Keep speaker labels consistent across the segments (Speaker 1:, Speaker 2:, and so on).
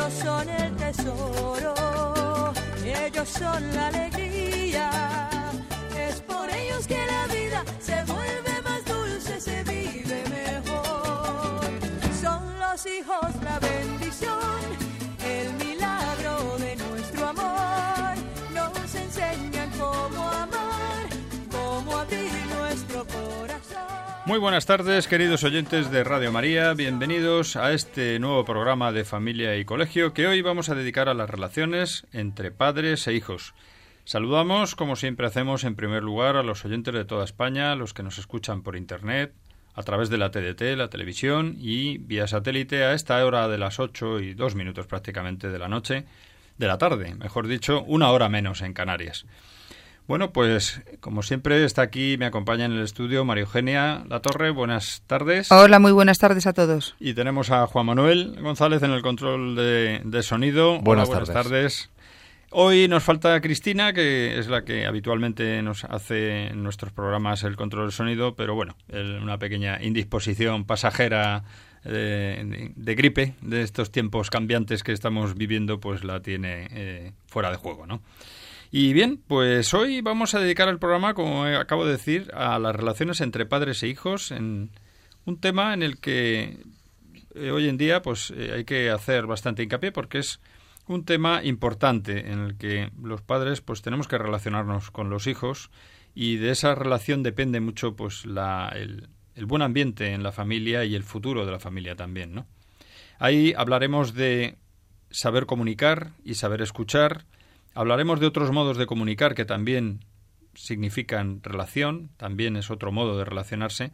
Speaker 1: Ellos son el tesoro, ellos son la alegría. Es por ellos que la vida se vuelve
Speaker 2: Muy buenas tardes, queridos oyentes de Radio María. Bienvenidos a este nuevo programa de Familia y Colegio que hoy vamos a dedicar a las relaciones entre padres e hijos. Saludamos, como siempre hacemos, en primer lugar a los oyentes de toda España, los que nos escuchan por Internet, a través de la TDT, la televisión y vía satélite a esta hora de las 8 y dos minutos prácticamente de la noche, de la tarde, mejor dicho, una hora menos en Canarias. Bueno, pues como siempre está aquí, me acompaña en el estudio María Eugenia La Torre. Buenas tardes.
Speaker 3: Hola, muy buenas tardes a todos.
Speaker 2: Y tenemos a Juan Manuel González en el control de, de sonido.
Speaker 4: Buenas
Speaker 2: Hola, buenas
Speaker 4: tardes.
Speaker 2: tardes. Hoy nos falta Cristina, que es la que habitualmente nos hace en nuestros programas el control del sonido, pero bueno, el- una pequeña indisposición pasajera eh, de, de gripe de estos tiempos cambiantes que estamos viviendo, pues la tiene eh, fuera de juego, ¿no? Y bien, pues hoy vamos a dedicar el programa, como acabo de decir, a las relaciones entre padres e hijos, en un tema en el que eh, hoy en día pues eh, hay que hacer bastante hincapié porque es un tema importante en el que los padres pues tenemos que relacionarnos con los hijos y de esa relación depende mucho pues la, el, el buen ambiente en la familia y el futuro de la familia también, ¿no? Ahí hablaremos de saber comunicar y saber escuchar, hablaremos de otros modos de comunicar que también significan relación, también es otro modo de relacionarse,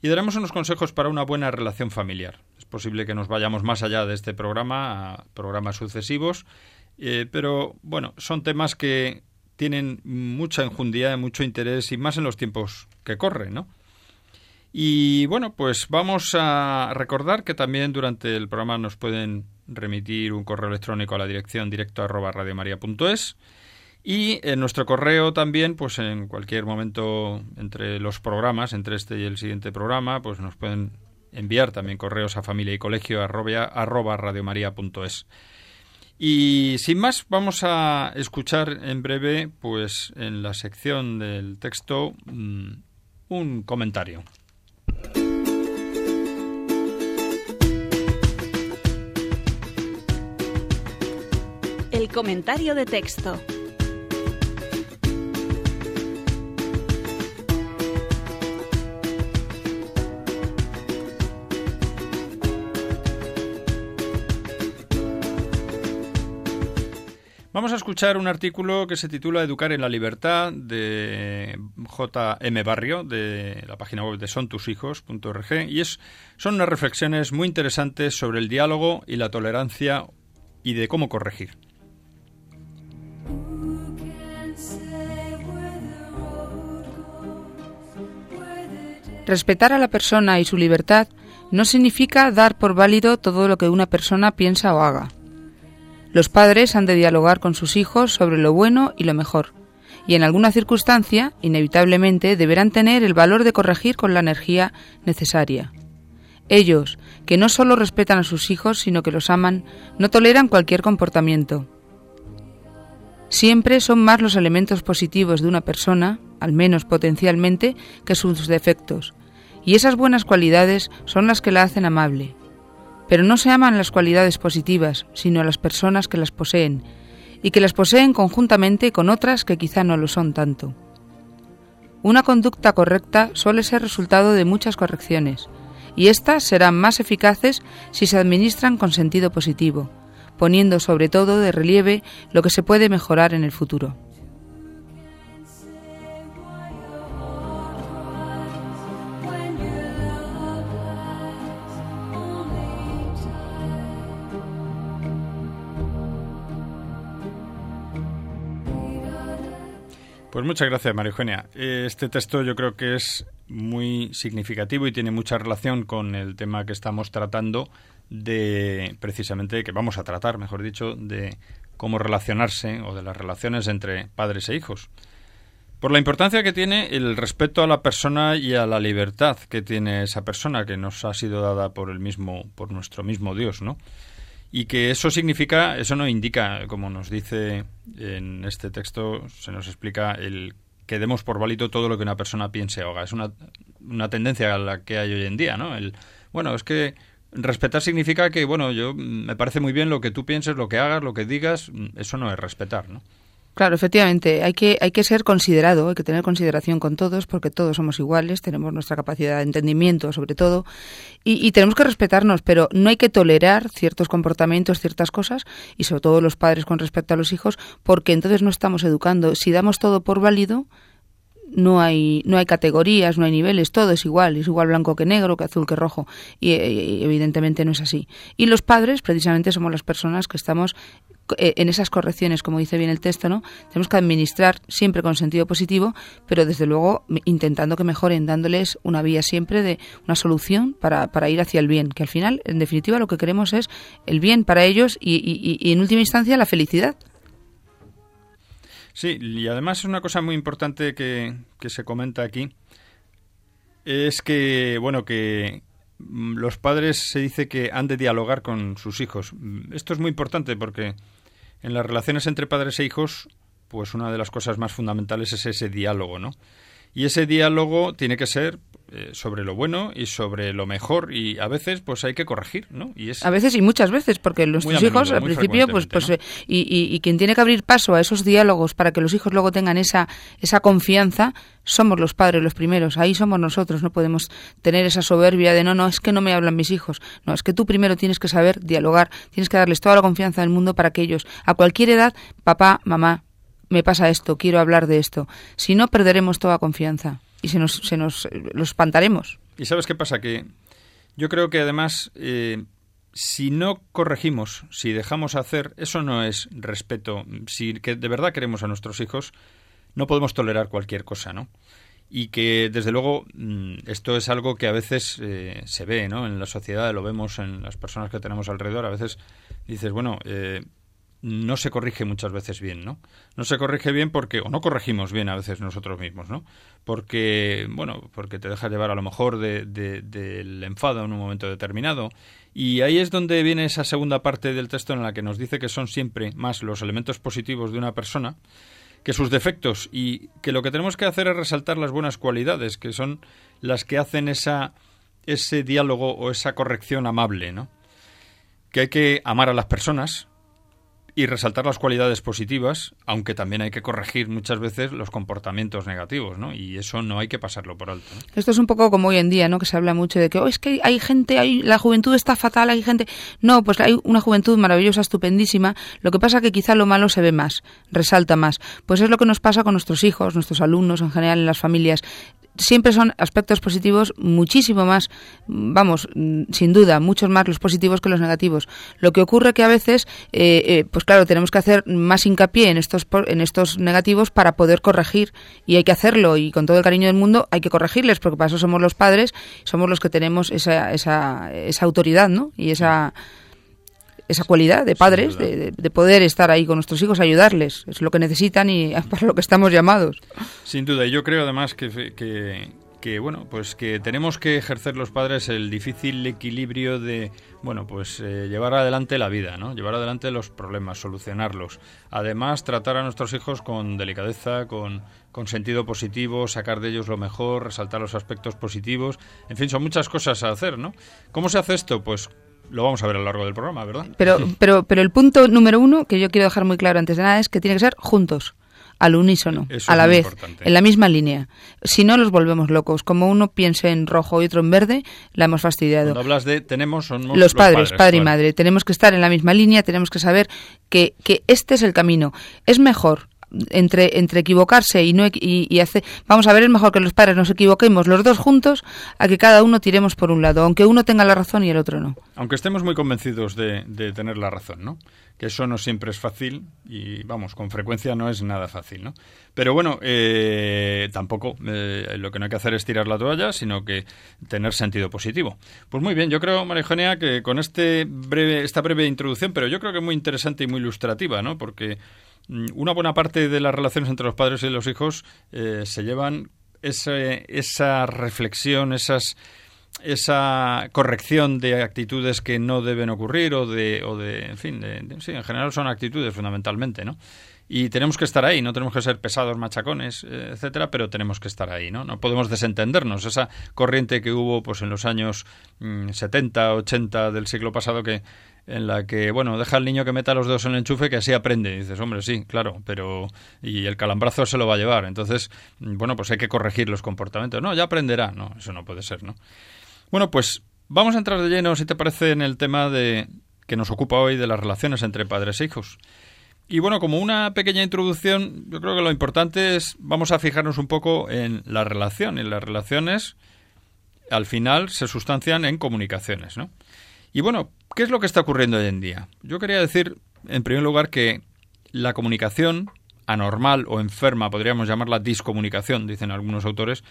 Speaker 2: y daremos unos consejos para una buena relación familiar. Es posible que nos vayamos más allá de este programa a programas sucesivos, eh, pero bueno, son temas que tienen mucha enjundia, mucho interés y más en los tiempos que corren, ¿no? Y bueno, pues vamos a recordar que también durante el programa nos pueden remitir un correo electrónico a la dirección directo arroba radiomaria.es y en nuestro correo también, pues en cualquier momento entre los programas, entre este y el siguiente programa, pues nos pueden enviar también correos a familia y colegio arroba, arroba radiomaria.es. Y sin más, vamos a escuchar en breve, pues en la sección del texto, mm, un comentario.
Speaker 5: Comentario de texto.
Speaker 2: Vamos a escuchar un artículo que se titula Educar en la libertad de J.M. Barrio de la página web de sontushijos.org y es son unas reflexiones muy interesantes sobre el diálogo y la tolerancia y de cómo corregir.
Speaker 3: Respetar a la persona y su libertad no significa dar por válido todo lo que una persona piensa o haga. Los padres han de dialogar con sus hijos sobre lo bueno y lo mejor, y en alguna circunstancia, inevitablemente, deberán tener el valor de corregir con la energía necesaria. Ellos, que no solo respetan a sus hijos, sino que los aman, no toleran cualquier comportamiento. Siempre son más los elementos positivos de una persona, al menos potencialmente, que sus defectos, y esas buenas cualidades son las que la hacen amable. Pero no se aman las cualidades positivas, sino a las personas que las poseen, y que las poseen conjuntamente con otras que quizá no lo son tanto. Una conducta correcta suele ser resultado de muchas correcciones, y éstas serán más eficaces si se administran con sentido positivo, poniendo sobre todo de relieve lo que se puede mejorar en el futuro.
Speaker 2: Pues muchas gracias, María Eugenia. Este texto yo creo que es muy significativo y tiene mucha relación con el tema que estamos tratando de, precisamente, que vamos a tratar, mejor dicho, de cómo relacionarse o de las relaciones entre padres e hijos. Por la importancia que tiene el respeto a la persona y a la libertad que tiene esa persona que nos ha sido dada por el mismo, por nuestro mismo Dios, ¿no? y que eso significa, eso no indica, como nos dice en este texto, se nos explica el que demos por válido todo lo que una persona piense o haga. Es una, una tendencia a la que hay hoy en día, ¿no? El, bueno, es que respetar significa que, bueno, yo me parece muy bien lo que tú pienses, lo que hagas, lo que digas, eso no es respetar, ¿no?
Speaker 3: Claro, efectivamente, hay que, hay que ser considerado, hay que tener consideración con todos, porque todos somos iguales, tenemos nuestra capacidad de entendimiento, sobre todo, y, y, tenemos que respetarnos, pero no hay que tolerar ciertos comportamientos, ciertas cosas, y sobre todo los padres con respecto a los hijos, porque entonces no estamos educando. Si damos todo por válido, no hay, no hay categorías, no hay niveles, todo es igual, es igual blanco que negro, que azul que rojo, y, y, evidentemente no es así. Y los padres, precisamente, somos las personas que estamos eh, en esas correcciones, como dice bien el texto, ¿no? Tenemos que administrar siempre con sentido positivo, pero desde luego intentando que mejoren, dándoles una vía siempre de una solución para, para ir hacia el bien, que al final, en definitiva, lo que queremos es el bien para ellos y en última instancia la felicidad.
Speaker 2: Sí, y además una cosa muy importante que, que se comenta aquí es que, bueno, que mm, los padres se dice que han de dialogar con sus hijos. Esto es muy importante porque en las relaciones entre padres e hijos, pues una de las cosas más fundamentales es ese diálogo, ¿no? Y ese diálogo tiene que ser eh, sobre lo bueno y sobre lo mejor y a veces pues hay que corregir, ¿no?
Speaker 3: Y es a veces y muchas veces porque nuestros hijos al principio pues pues ¿no? y, y, y, quien tiene que abrir paso a esos diálogos para que los hijos luego tengan esa esa confianza somos los padres los primeros, ahí somos nosotros, no podemos tener esa soberbia de no, no, es que no me hablan mis hijos, no, es que tú primero tienes que saber dialogar, tienes que darles toda la confianza del mundo para que ellos a cualquier edad, papá, mamá, me pasa esto, quiero hablar de esto. Si no, perderemos toda confianza y se nos, se nos los espantaremos.
Speaker 2: ¿Y sabes qué pasa? Que yo creo que además, eh, si no corregimos, si dejamos hacer, eso no es respeto. Si que de verdad queremos a nuestros hijos, no podemos tolerar cualquier cosa, ¿no? Y que, desde luego, mm, esto es algo que a veces eh, se ve, ¿no? En la sociedad, lo vemos en las personas que tenemos alrededor. A veces dices, bueno, eh, no se corrige muchas veces bien, ¿no? No se corrige bien porque, o no corregimos bien a veces nosotros mismos, ¿no? Porque, bueno, porque te dejas llevar a lo mejor del de, de, enfado en un momento determinado. Y ahí es donde viene esa segunda parte del texto en la que nos dice que son siempre más los elementos positivos de una persona que sus defectos y que lo que tenemos que hacer es resaltar las buenas cualidades, que son las que hacen esa, ese diálogo o esa corrección amable, ¿no? Que hay que amar a las personas, y resaltar las cualidades positivas, aunque también hay que corregir muchas veces los comportamientos negativos, ¿no? Y eso no hay que pasarlo por alto.
Speaker 3: Esto es un poco como hoy en día, ¿no? Que se habla mucho de que oh, es que hay gente, hay, la juventud está fatal, hay gente. No, pues hay una juventud maravillosa, estupendísima. Lo que pasa que quizá lo malo se ve más, resalta más. Pues es lo que nos pasa con nuestros hijos, nuestros alumnos en general en las familias siempre son aspectos positivos muchísimo más, vamos, sin duda, muchos más los positivos que los negativos. Lo que ocurre que a veces, eh, eh, pues claro, tenemos que hacer más hincapié en estos, en estos negativos para poder corregir y hay que hacerlo y con todo el cariño del mundo hay que corregirles porque para eso somos los padres, somos los que tenemos esa, esa, esa autoridad, ¿no? Y esa esa cualidad de padres, de, de, poder estar ahí con nuestros hijos, ayudarles. Es lo que necesitan y para lo que estamos llamados.
Speaker 2: Sin duda, y yo creo además que, que, que, bueno, pues que tenemos que ejercer los padres el difícil equilibrio de, bueno, pues eh, llevar adelante la vida, ¿no? Llevar adelante los problemas, solucionarlos. Además, tratar a nuestros hijos con delicadeza, con, con sentido positivo, sacar de ellos lo mejor, resaltar los aspectos positivos. En fin, son muchas cosas a hacer, ¿no? ¿Cómo se hace esto? Pues lo vamos a ver a lo largo del programa, ¿verdad?
Speaker 3: Pero, pero, pero el punto número uno que yo quiero dejar muy claro antes de nada es que tiene que ser juntos al unísono,
Speaker 2: Eso
Speaker 3: a la vez,
Speaker 2: importante.
Speaker 3: en la misma línea. Si no, los volvemos locos. Como uno piense en rojo y otro en verde, la hemos fastidiado.
Speaker 2: Cuando hablas de tenemos, son
Speaker 3: los, los padres, padres, padre y madre. Tenemos que estar en la misma línea, tenemos que saber que, que este es el camino. Es mejor entre, entre equivocarse y no y, y hacer, vamos a ver, es mejor que los padres nos equivoquemos los dos juntos a que cada uno tiremos por un lado, aunque uno tenga la razón y el otro no.
Speaker 2: Aunque estemos muy convencidos de, de tener la razón, ¿no? Que eso no siempre es fácil y, vamos, con frecuencia no es nada fácil, ¿no? Pero bueno, eh, tampoco eh, lo que no hay que hacer es tirar la toalla, sino que tener sentido positivo. Pues muy bien, yo creo, María Eugenia, que con este breve, esta breve introducción, pero yo creo que muy interesante y muy ilustrativa, ¿no? Porque una buena parte de las relaciones entre los padres y los hijos eh, se llevan esa reflexión, esas esa corrección de actitudes que no deben ocurrir o de, o de en fin, sí, en general son actitudes fundamentalmente, ¿no? Y tenemos que estar ahí, no tenemos que ser pesados, machacones, eh, etcétera, pero tenemos que estar ahí, ¿no? No podemos desentendernos. Esa corriente que hubo pues en los años 70, mm, 80 del siglo pasado que en la que, bueno, deja al niño que meta los dedos en el enchufe que así aprende. Dices, hombre, sí, claro, pero... Y el calambrazo se lo va a llevar. Entonces, mm, bueno, pues hay que corregir los comportamientos. No, ya aprenderá. No, eso no puede ser, ¿no? Bueno, pues vamos a entrar de lleno, si te parece, en el tema de que nos ocupa hoy de las relaciones entre padres e hijos. Y bueno, como una pequeña introducción, yo creo que lo importante es, vamos a fijarnos un poco en la relación. Y las relaciones, al final, se sustancian en comunicaciones, ¿no? Y bueno, ¿qué es lo que está ocurriendo hoy en día? Yo quería decir, en primer lugar, que la comunicación anormal o enferma, podríamos llamarla discomunicación, dicen algunos autores,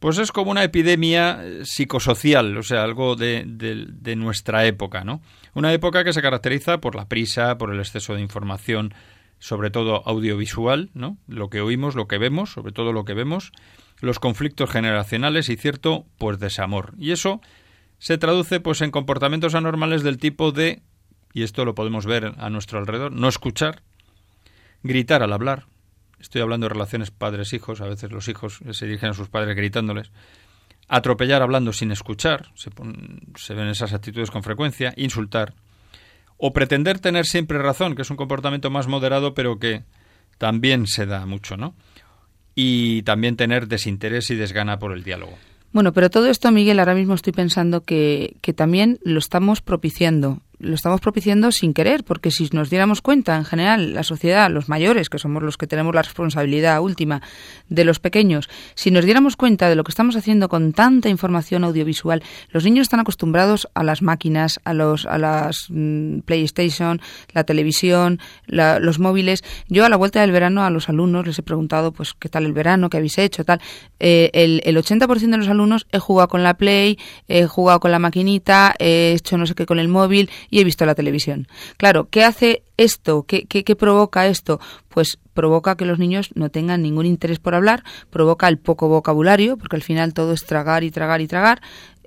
Speaker 2: pues es como una epidemia eh, psicosocial, o sea, algo de, de, nuestra época, ¿no? Una época que se caracteriza por la prisa, por el exceso de información, sobre todo audiovisual, ¿no? Lo que oímos, lo que vemos, sobre todo lo que vemos, los conflictos generacionales y cierto, pues desamor. Y eso se traduce pues en comportamientos anormales del tipo de, y esto lo podemos ver a nuestro alrededor, no escuchar, gritar al hablar, estoy hablando de relaciones padres-hijos, a veces los hijos se dirigen a sus padres gritándoles, atropellar hablando sin escuchar, se, se ven esas actitudes con frecuencia, insultar, o pretender tener siempre razón, que es un comportamiento más moderado, pero que también se da mucho, ¿no? Y también tener desinterés y desgana por el diálogo.
Speaker 3: Bueno, pero todo esto, Miguel, ahora mismo estoy pensando que, que también lo estamos propiciando lo estamos propiciando sin querer, porque si nos diéramos cuenta, en general, la sociedad, los mayores, que somos los que tenemos la responsabilidad última de los pequeños, si nos diéramos cuenta de lo que estamos haciendo con tanta información audiovisual, los niños están acostumbrados a las máquinas, a los a las mm, PlayStation, la televisión, los móviles. Yo a la vuelta del verano a los alumnos les he preguntado, pues, ¿qué tal el verano? ¿Qué habéis hecho? Tal. Eh, el, el 80% de los alumnos he jugado con la Play, he jugado con la maquinita, he hecho no sé qué con el móvil y he visto la televisión. Claro, ¿qué hace esto? ¿Qué, qué, provoca esto? Pues provoca que los niños no tengan ningún interés por hablar, provoca el poco vocabulario, porque al final todo es tragar y tragar y tragar,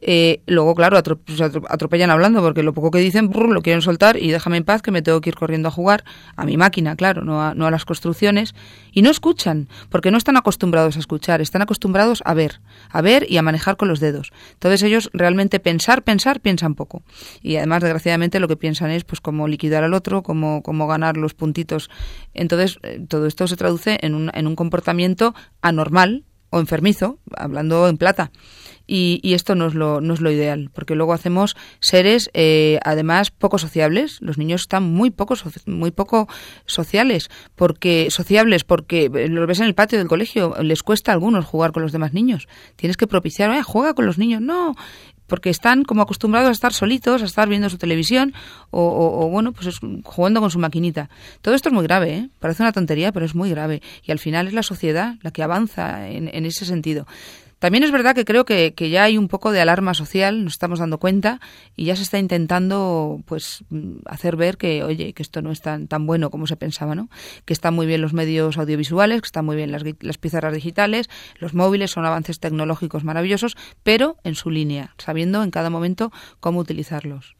Speaker 3: eh, luego, claro, pues, atropellan hablando porque lo poco que dicen lo quieren soltar y déjame en paz que me tengo que ir corriendo a jugar a mi máquina, claro, no a, no a las construcciones. Y no escuchan, porque no están acostumbrados a escuchar, están acostumbrados a ver, a ver y a manejar con los dedos. Entonces ellos realmente pensar, pensar, piensan poco. Y además, desgraciadamente, lo que piensan es pues cómo liquidar al otro, cómo, cómo ganar los puntitos. Entonces, eh, todo esto se traduce en un, en un comportamiento anormal o enfermizo, hablando en plata. Y, esto no es, lo, no es lo ideal, porque luego hacemos seres, eh, además, poco sociables. Los niños están muy poco, muy poco sociales, porque sociables, porque eh, los ves en el patio del colegio, les cuesta a algunos jugar con los demás niños. Tienes que propiciar, juega con los niños. No, porque están como acostumbrados a estar solitos, a estar viendo su televisión o, bueno, pues jugando con su maquinita. Todo esto es muy grave, ¿eh? parece una tontería, pero es muy grave. Y al final es la sociedad la que avanza en, en ese sentido. También es verdad que creo que, ya hay un poco de alarma social, nos estamos dando cuenta y ya se está intentando pues hacer ver que, oye, que esto no es tan, tan bueno como se pensaba, ¿no? Que están muy bien los medios audiovisuales, que están muy bien las, las pizarras digitales, los móviles son avances tecnológicos maravillosos, pero en su línea, sabiendo en cada momento cómo utilizarlos.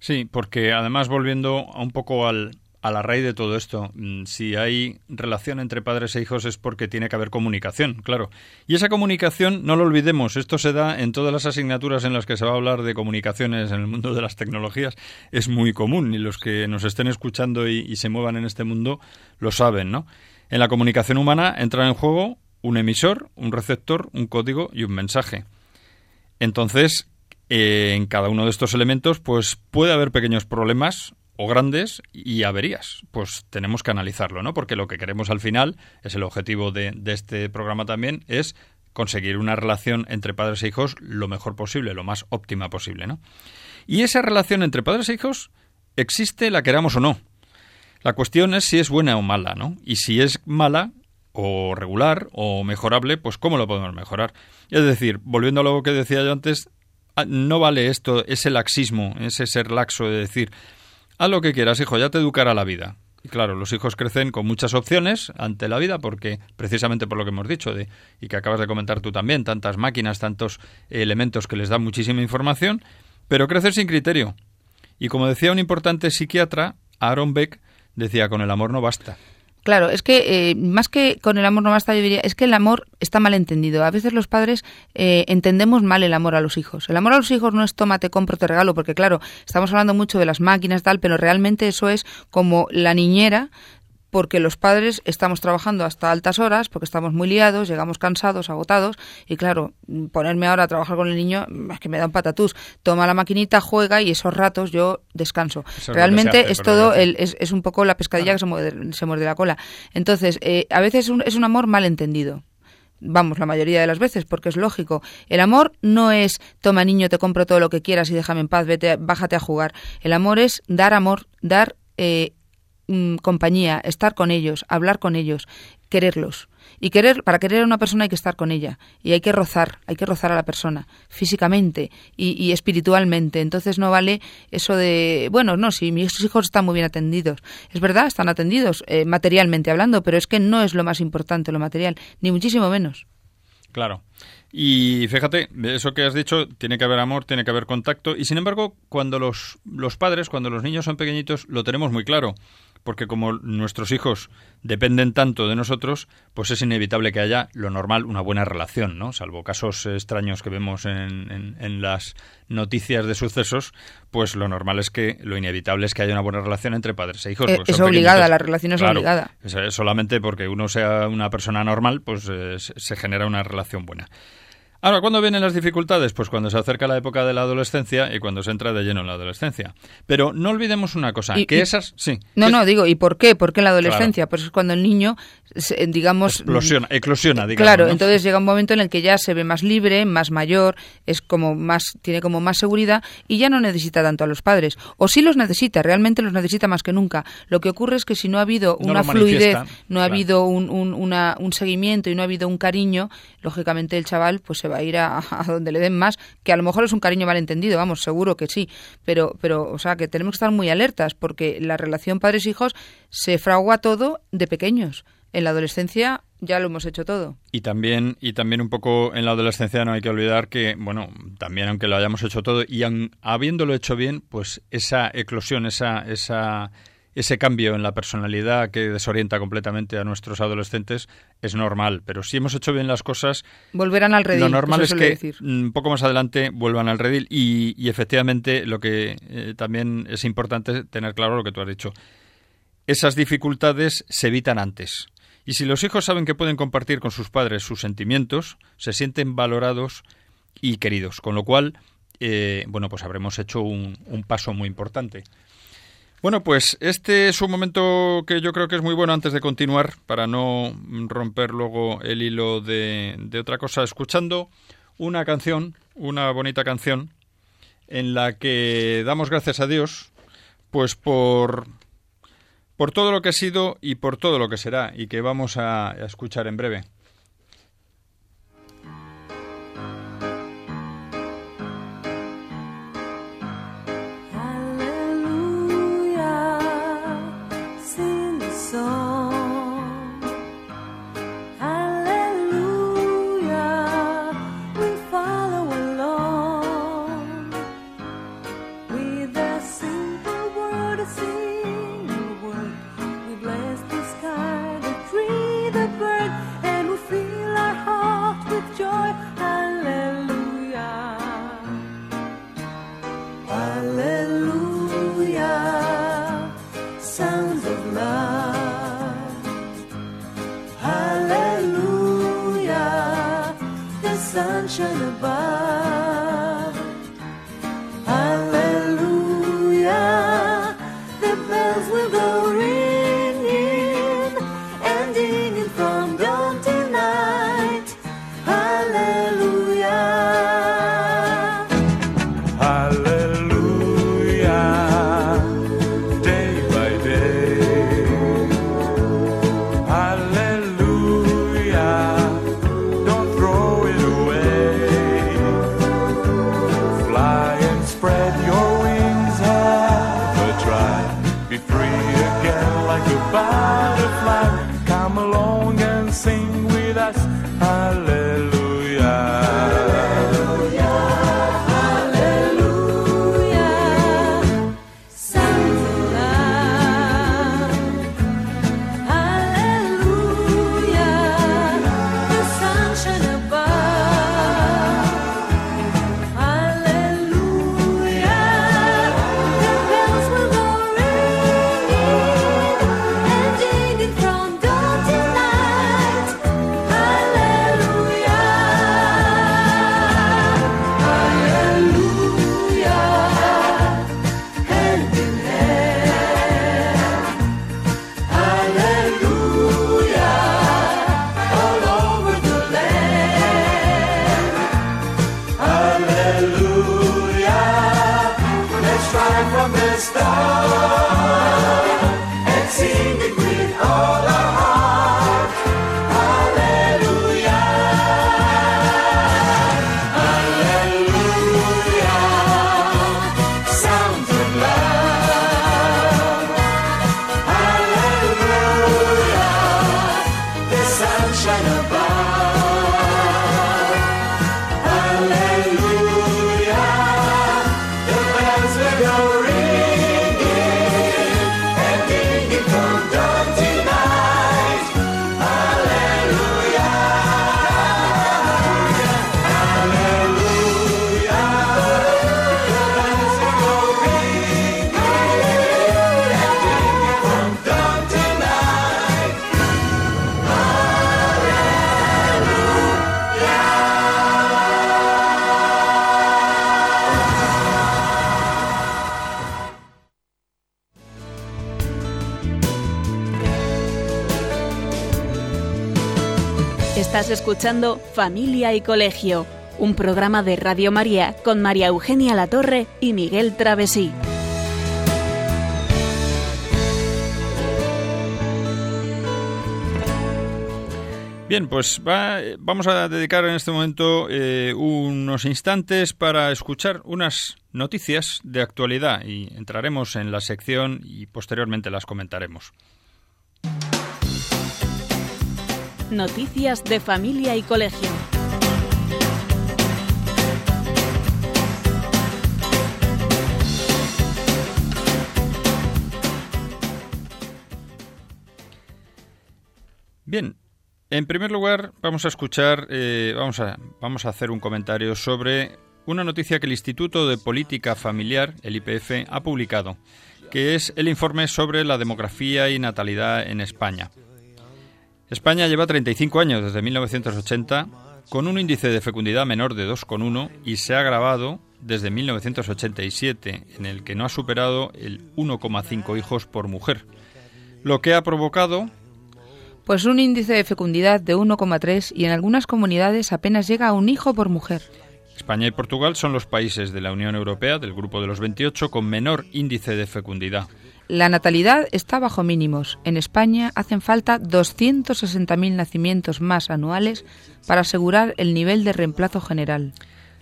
Speaker 2: Sí, porque además volviendo un poco al, a la raíz de todo esto, mm, si hay relación entre padres e hijos es porque tiene que haber comunicación, claro. Y esa comunicación, no lo olvidemos, esto se da en todas las asignaturas en las que se va a hablar de comunicaciones en el mundo de las tecnologías, es muy común y los que nos estén escuchando y, se muevan en este mundo lo saben, ¿no? En la comunicación humana entra en juego un emisor, un receptor, un código y un mensaje. Entonces, eh, en cada uno de estos elementos, pues puede haber pequeños problemas o grandes y averías. Pues tenemos que analizarlo, ¿no? Porque lo que queremos al final, es el objetivo de, este programa también, es conseguir una relación entre padres e hijos lo mejor posible, lo más óptima posible, ¿no? Y esa relación entre padres e hijos existe, la queramos o no. La cuestión es si es buena o mala, ¿no? Y si es mala o regular o mejorable, pues cómo lo podemos mejorar. Es decir, volviendo a lo que decía yo antes, ah, no vale esto, ese laxismo, ese ser laxo de decir, haz lo que quieras, hijo, ya te educará la vida. Y claro, los hijos crecen con muchas opciones ante la vida porque precisamente por lo que hemos dicho de, y que acabas de comentar tú también, tantas máquinas, tantos elementos que les dan muchísima información, pero crecen sin criterio. Y como decía un importante psiquiatra, Aaron Beck, decía, con el amor no basta.
Speaker 3: Claro, es que eh, más que con el amor no basta, yo diría, es que el amor está mal entendido. A veces los padres eh, entendemos mal el amor a los hijos. El amor a los hijos no es tómate, compro, te regalo, porque claro, estamos hablando mucho de las máquinas tal, pero realmente eso es como la niñera porque los padres estamos trabajando hasta altas horas, porque estamos muy liados, llegamos cansados, agotados, y claro, ponerme ahora a trabajar con el niño es que me da un patatús. Toma la maquinita, juega y esos ratos yo descanso. Realmente es, todo, el, es, es, un poco la pescadilla que se muerde, se muerde, la cola. Entonces, eh, a veces un, es un amor mal entendido vamos, la mayoría de las veces, porque es lógico. El amor no es toma niño, te compro todo lo que quieras y déjame en paz, vete, bájate a jugar. El amor es dar amor, dar eh, Mm, compañía, estar con ellos, hablar con ellos, quererlos. Y querer, para querer a una persona hay que estar con ella. Y hay que rozar, hay que rozar a la persona, físicamente y, espiritualmente. Entonces no vale eso de, bueno, no, si mis hijos están muy bien atendidos. Es verdad, están atendidos, eh, materialmente hablando, pero es que no es lo más importante lo material, ni muchísimo menos.
Speaker 2: Claro. Y fíjate, eso que has dicho, tiene que haber amor, tiene que haber contacto, y sin embargo, cuando los, los padres, cuando los niños son pequeñitos, lo tenemos muy claro porque como nuestros hijos dependen tanto de nosotros, pues es inevitable que haya lo normal, una buena relación, ¿no? Salvo casos extraños que vemos en, en, las noticias de sucesos, pues lo normal es que, lo inevitable es que haya una buena relación entre padres e hijos.
Speaker 3: Eh, es obligada, la relación es obligada.
Speaker 2: solamente porque uno sea una persona normal, pues eh, se genera una relación buena. Ahora, ¿cuándo vienen las dificultades? Pues cuando se acerca la época de la adolescencia y cuando se entra de lleno en la adolescencia. Pero no olvidemos una cosa, que esas... Sí.
Speaker 3: No, no, digo, ¿y por qué? ¿Por qué en la adolescencia? Pues es cuando el niño, digamos...
Speaker 2: Explosiona, eclosiona, digamos.
Speaker 3: Claro, entonces llega un momento en el que ya se ve más libre, más mayor, es como más, tiene como más seguridad y ya no necesita tanto a los padres. O sí los necesita, realmente los necesita más que nunca. Lo que ocurre es que si no ha habido una fluidez, no ha habido un, un, un seguimiento y no ha habido un cariño, lógicamente el chaval pues se a ir a, donde le den más, que a lo mejor es un cariño malentendido, vamos, seguro que sí, pero, pero, o sea, que tenemos que estar muy alertas porque la relación padres-hijos se fragua todo de pequeños. En la adolescencia ya lo hemos hecho todo.
Speaker 2: Y también, y también un poco en la adolescencia no hay que olvidar que, bueno, también aunque lo hayamos hecho todo y habiéndolo hecho bien, pues esa eclosión, esa, esa ese cambio en la personalidad que desorienta completamente a nuestros adolescentes es normal, pero si hemos hecho bien las cosas,
Speaker 3: volverán al redil.
Speaker 2: Lo normal es que un poco más adelante vuelvan al redil y, efectivamente lo que eh, también es importante tener claro lo que tú has dicho. Esas dificultades se evitan antes. Y si los hijos saben que pueden compartir con sus padres sus sentimientos, se sienten valorados y queridos, con lo cual, eh, bueno, pues habremos hecho un paso muy importante. Bueno, pues este es un momento que yo creo que es muy bueno antes de continuar, para no romper luego el hilo de, otra cosa, escuchando una canción, una bonita canción, en la que damos gracias a Dios, pues por, por todo lo que ha sido y por todo lo que será, y que vamos a escuchar en breve.
Speaker 5: Escuchando Familia y Colegio, un programa de Radio María con María Eugenia Latorre y Miguel Travesí.
Speaker 2: Bien, pues vamos a dedicar en este momento eh, unos instantes para escuchar unas noticias de actualidad y entraremos en la sección y posteriormente las comentaremos.
Speaker 5: Noticias de familia y colegio.
Speaker 2: Bien, en primer lugar vamos a escuchar, eh, vamos, a, vamos a hacer un comentario sobre una noticia que el Instituto de Política Familiar, el IPF, ha publicado, que es el informe sobre la demografía y natalidad en España. España lleva 35 años desde 1980 con un índice de fecundidad menor de 2,1 y se ha agravado desde 1987 en el que no ha superado el 1,5 hijos por mujer, lo que ha provocado
Speaker 3: pues un índice de fecundidad de 1,3 y en algunas comunidades apenas llega a un hijo por mujer.
Speaker 2: España y Portugal son los países de la Unión Europea, del grupo de los 28, con menor índice de fecundidad.
Speaker 3: La natalidad está bajo mínimos. En España hacen falta 260.000 nacimientos más anuales para asegurar el nivel de reemplazo general.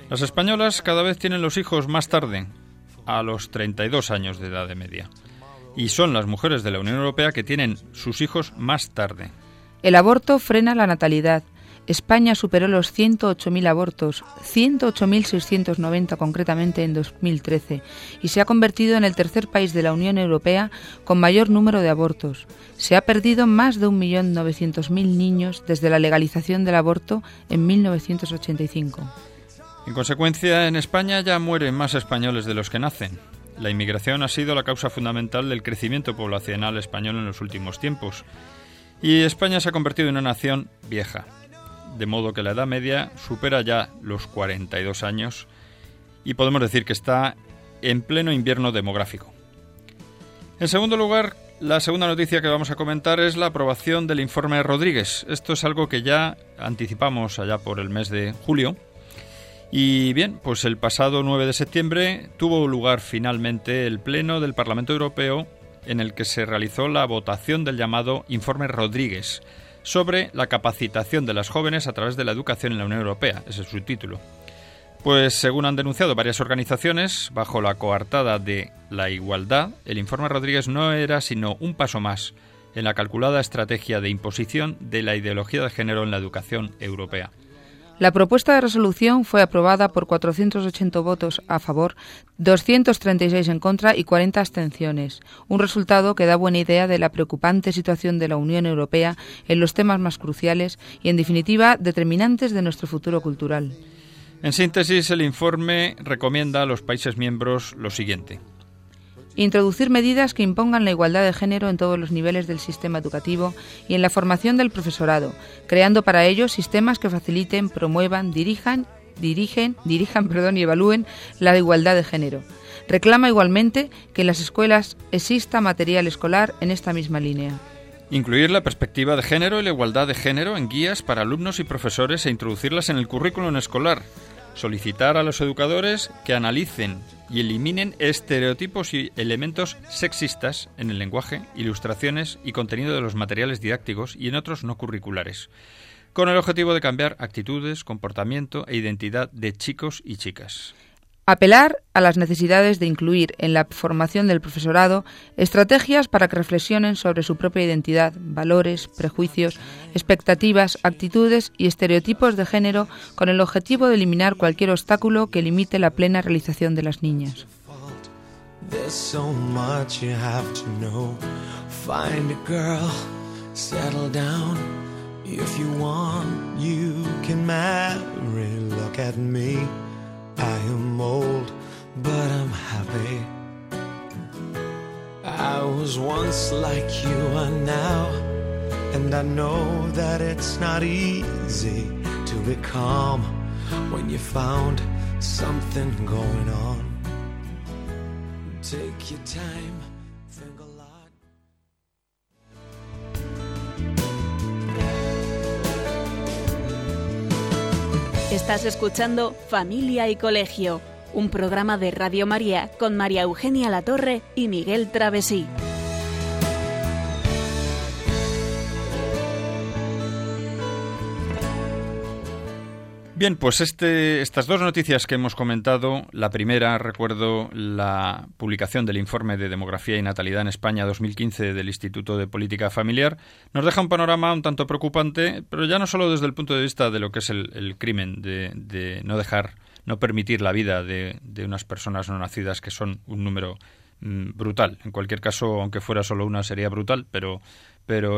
Speaker 2: Las españolas cada vez tienen los hijos más tarde, a los 32 años de edad de media. Y son las mujeres de la Unión Europea que tienen sus hijos más tarde.
Speaker 3: El aborto frena la natalidad. España superó los 108.000 abortos, 108.690 concretamente en 2013, y se ha convertido en el tercer país de la Unión Europea con mayor número de abortos. Se ha perdido más de 1.900.000 niños desde la legalización del aborto en 1985.
Speaker 2: En consecuencia, en España ya mueren más españoles de los que nacen. La inmigración ha sido la causa fundamental del crecimiento poblacional español en los últimos tiempos. Y España se ha convertido en una nación vieja de modo que la edad media supera ya los 42 años y podemos decir que está en pleno invierno demográfico. En segundo lugar, la segunda noticia que vamos a comentar es la aprobación del informe Rodríguez. Esto es algo que ya anticipamos allá por el mes de julio. Y bien, pues el pasado 9 de septiembre tuvo lugar finalmente el Pleno del Parlamento Europeo en el que se realizó la votación del llamado Informe Rodríguez, sobre la capacitación de las jóvenes a través de la educación en la Unión Europea. Ese es su título. Pues según han denunciado varias organizaciones, bajo la coartada de la igualdad, el informe Rodríguez no era sino un paso más en la calculada estrategia de imposición de la ideología de género en la educación europea.
Speaker 3: La propuesta de resolución fue aprobada por 480 votos a favor, 236 en contra y 40 abstenciones, un resultado que da buena idea de la preocupante situación de la Unión Europea en los temas más cruciales y, en definitiva, determinantes de nuestro futuro cultural.
Speaker 2: En síntesis, el informe recomienda a los países miembros lo siguiente.
Speaker 3: Introducir medidas que impongan la igualdad de género en todos los niveles del sistema educativo y en la formación del profesorado, creando para ello sistemas que faciliten, promuevan, dirijan, dirigen, dirijan perdón, y evalúen la igualdad de género. Reclama igualmente que en las escuelas exista material escolar en esta misma línea.
Speaker 2: Incluir la perspectiva de género y la igualdad de género en guías para alumnos y profesores e introducirlas en el currículum escolar. Solicitar a los educadores que analicen y eliminen estereotipos y elementos sexistas en el lenguaje, ilustraciones y contenido de los materiales didácticos y en otros no curriculares, con el objetivo de cambiar actitudes, comportamiento e identidad de chicos y chicas.
Speaker 3: Apelar a las necesidades de incluir en la formación del profesorado estrategias para que reflexionen sobre su propia identidad, valores, prejuicios, expectativas, actitudes y estereotipos de género con el objetivo de eliminar cualquier obstáculo que limite la plena realización de las niñas.
Speaker 4: I am old, but I'm happy. I was once like you are now, and I know that it's not easy to be calm when you found something going on. Take your time,
Speaker 5: Estás escuchando Familia y Colegio, un programa de Radio María con María Eugenia Latorre y Miguel Travesí.
Speaker 2: Bien, pues este, estas dos noticias que hemos comentado, la primera, recuerdo la publicación del informe de demografía y natalidad en España 2015 del Instituto de Política Familiar, nos deja un panorama un tanto preocupante, pero ya no solo desde el punto de vista de lo que es el, crimen de, no dejar, no permitir la vida de, de unas personas no nacidas que son un número mm, brutal. En cualquier caso, aunque fuera solo una, sería brutal, pero,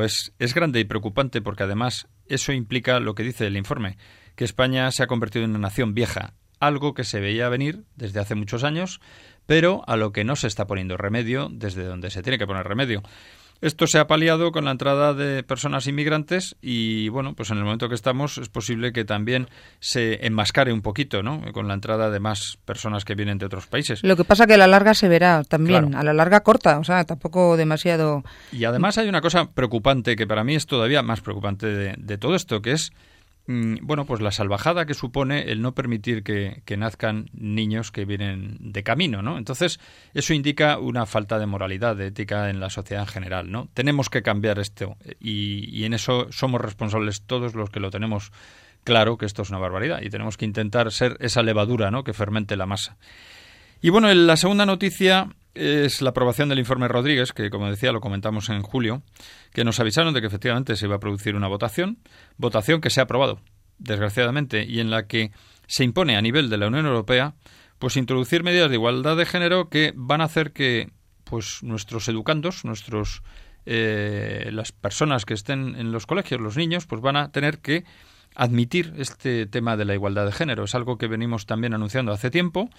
Speaker 2: es grande y preocupante porque además eso implica lo que dice el informe que España se ha convertido en una nación vieja, algo que se veía venir desde hace muchos años, pero a lo que no se está poniendo remedio desde donde se tiene que poner remedio. Esto se ha paliado con la entrada de personas inmigrantes y, bueno, pues en el momento que estamos es posible que también se enmascare un poquito, ¿no? Con la entrada de más personas que vienen de otros países.
Speaker 3: Lo que pasa que a la larga se verá también, a la larga corta, o sea, tampoco demasiado...
Speaker 2: Y además hay una cosa preocupante que para mí es todavía más preocupante de, de todo esto, que es bueno, pues la salvajada que supone el no permitir que, nazcan niños que vienen de camino, ¿no? Entonces, eso indica una falta de moralidad, de ética en la sociedad en general, ¿no? Tenemos que cambiar esto y, y en eso somos responsables todos los que lo tenemos claro que esto es una barbaridad y tenemos que intentar ser esa levadura, ¿no? Que fermente la masa. Y bueno, la segunda noticia es la aprobación del informe Rodríguez, que como decía lo comentamos en julio, que nos avisaron de que efectivamente se iba a producir una votación, votación que se ha aprobado, desgraciadamente, y en la que se impone a nivel de la Unión Europea pues introducir medidas de igualdad de género que van a hacer que pues nuestros educandos, nuestros eh, las personas que estén en los colegios, los niños, pues van a tener que admitir este tema de la igualdad de género. Es algo que venimos también anunciando hace tiempo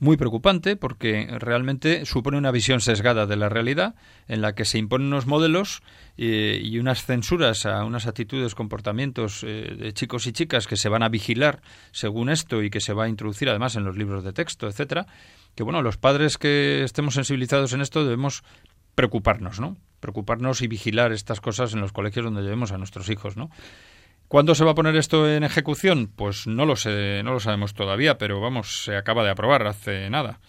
Speaker 2: muy preocupante porque realmente supone una visión sesgada de la realidad en la que se imponen unos modelos eh, y unas censuras a unas actitudes, comportamientos eh, de chicos y chicas que se van a vigilar según esto y que se va a introducir además en los libros de texto, etcétera, que bueno, los padres que estemos sensibilizados en esto debemos preocuparnos, ¿no? Preocuparnos y vigilar estas cosas en los colegios donde llevemos a nuestros hijos, ¿no? ¿Cuándo se va a poner esto en ejecución? Pues no lo sé, no lo sabemos todavía, pero vamos, se acaba de aprobar hace nada.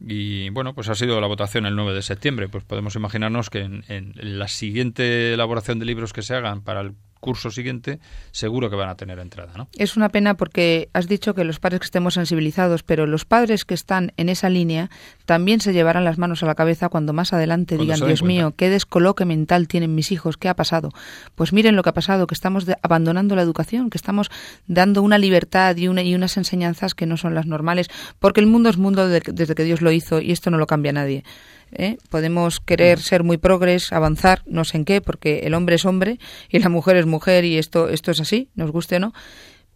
Speaker 2: Y bueno, pues ha sido la votación el 9 de septiembre. Pues podemos imaginarnos que en, en la siguiente elaboración de libros que se hagan para el curso siguiente seguro que van a tener entrada. ¿no?
Speaker 3: Es una pena porque has dicho que los padres que estemos sensibilizados, pero los padres que están en esa línea también se llevarán las manos a la cabeza cuando más adelante digan, Dios mío, qué descoloque mental tienen mis hijos, ¿qué ha pasado? Pues miren lo que ha pasado, que estamos abandonando la educación, que estamos dando una libertad y, una, y unas enseñanzas que no son las normales, porque el mundo es mundo desde que Dios lo hizo y esto no lo cambia nadie. ¿Eh? Podemos querer mm. ser muy progres, avanzar, no sé en qué, porque el hombre es hombre y la mujer es mujer y esto, esto es así, nos guste o no.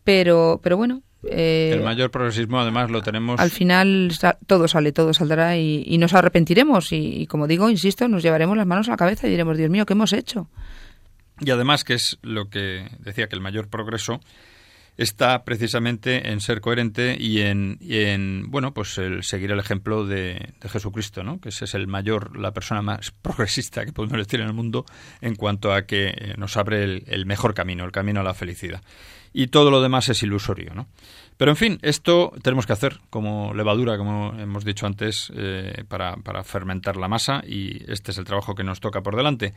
Speaker 3: Pero, pero bueno.
Speaker 2: Eh, el mayor progresismo, además, lo tenemos.
Speaker 3: Al final todo sale, todo saldrá y, nos arrepentiremos. Y, como digo, insisto, nos llevaremos las manos a la cabeza y diremos, Dios mío, ¿qué hemos hecho?
Speaker 2: Y además, que es lo que decía que el mayor progreso está precisamente en ser coherente y en, bueno, pues el seguir el ejemplo de, Jesucristo, ¿no? Que ese es el mayor, la persona más progresista que podemos decir en el mundo en cuanto a que eh, nos abre el, mejor camino, el camino a la felicidad. Y todo lo demás es ilusorio, ¿no? Pero en fin, esto tenemos que hacer como levadura, como hemos dicho antes, eh, para, para fermentar la masa y este es el trabajo que nos toca por delante.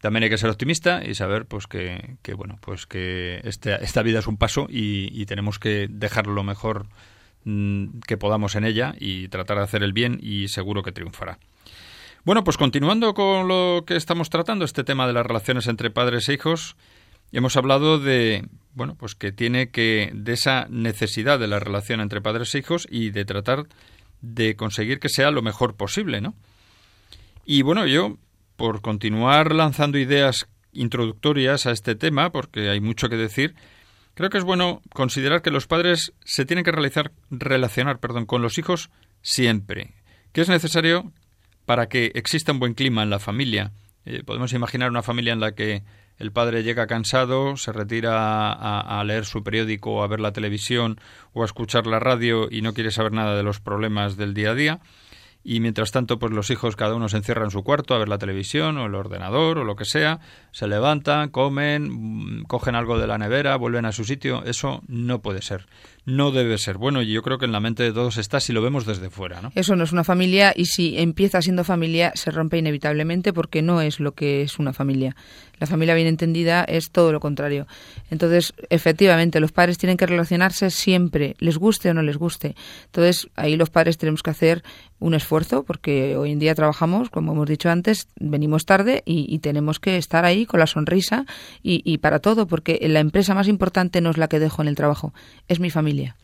Speaker 2: También hay que ser optimista y saber pues que, que bueno pues que este, esta vida es un paso y, tenemos que dejar lo mejor mm, que podamos en ella y tratar de hacer el bien y seguro que triunfará. Bueno, pues continuando con lo que estamos tratando, este tema de las relaciones entre padres e hijos, hemos hablado de bueno, pues que tiene que de esa necesidad de la relación entre padres e hijos y de tratar de conseguir que sea lo mejor posible, ¿no? Y bueno, yo por continuar lanzando ideas introductorias a este tema, porque hay mucho que decir, creo que es bueno considerar que los padres se tienen que realizar, relacionar perdón, con los hijos siempre, que es necesario para que exista un buen clima en la familia. Eh, podemos imaginar una familia en la que el padre llega cansado, se retira a, leer su periódico a ver la televisión o a escuchar la radio y no quiere saber nada de los problemas del día a día. Y mientras tanto, pues los hijos cada uno se encierra en su cuarto a ver la televisión o el ordenador o lo que sea, se levantan, comen, cogen algo de la nevera, vuelven a su sitio. Eso no puede ser no debe ser bueno y yo creo que en la mente de todos está si lo vemos desde fuera. ¿no?
Speaker 3: Eso no es una familia y si empieza siendo familia se rompe inevitablemente porque no es lo que es una familia. La familia bien entendida es todo lo contrario. Entonces, efectivamente, los padres tienen que relacionarse siempre, les guste o no les guste. Entonces, ahí los padres tenemos que hacer un esfuerzo porque hoy en día trabajamos, como hemos dicho antes, venimos tarde y, y tenemos que estar ahí con la sonrisa y, y para todo porque la empresa más importante no es la que dejo en el trabajo, es mi familia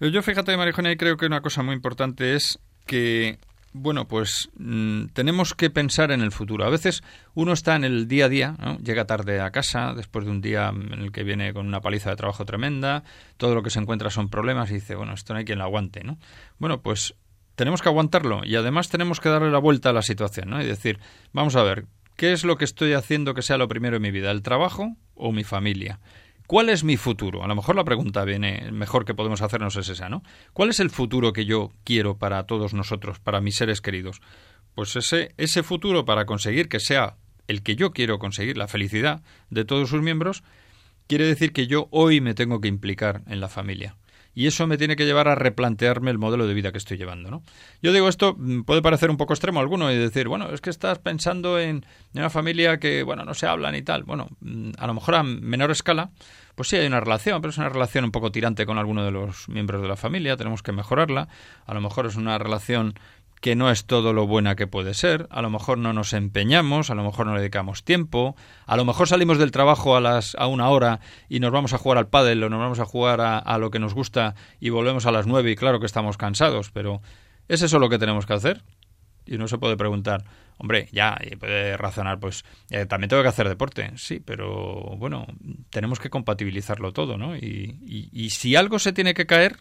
Speaker 2: yo fíjate, Marijonia, creo que una cosa muy importante es que, bueno, pues mmm, tenemos que pensar en el futuro. A veces uno está en el día a día, llega tarde a casa después de un día en el que viene con una paliza de trabajo tremenda, todo lo que se encuentra son problemas y dice, bueno, esto no hay quien lo aguante, ¿no? Bueno, pues tenemos que aguantarlo y además tenemos que darle la vuelta a la situación, ¿no? Y decir, vamos a ver, ¿qué es lo que estoy haciendo que sea lo primero en mi vida, el trabajo o mi familia? ¿Cuál es mi futuro? A lo mejor la pregunta viene mejor que podemos hacernos es esa, ¿no? ¿Cuál es el futuro que yo quiero para todos nosotros, para mis seres queridos? Pues ese, ese futuro para conseguir que sea el que yo quiero conseguir, la felicidad de todos sus miembros, quiere decir que yo hoy me tengo que implicar en la familia y eso me tiene que llevar a replantearme el modelo de vida que estoy llevando, ¿no? Yo digo esto mm, puede parecer un poco extremo alguno y decir, bueno, es que estás pensando en, una familia que, bueno, no se hablan y tal. Bueno, mm, a lo mejor a menor escala, pues sí hay una relación, pero es una relación un poco tirante con alguno de los miembros de la familia, tenemos que mejorarla. A lo mejor es una relación que no es todo lo buena que puede ser, a lo mejor no nos empeñamos, a lo mejor no le dedicamos tiempo, a lo mejor salimos del trabajo a las a una hora y nos vamos a jugar al pádel o nos vamos a jugar a, a lo que nos gusta y volvemos a las nueve y claro que estamos cansados, pero ¿es eso lo que tenemos que hacer? Y uno se puede preguntar, hombre, ya, y puede razonar, pues eh, también tengo que hacer deporte, sí, pero bueno, tenemos que compatibilizarlo todo, ¿no? Y, y, y si algo se tiene que caer,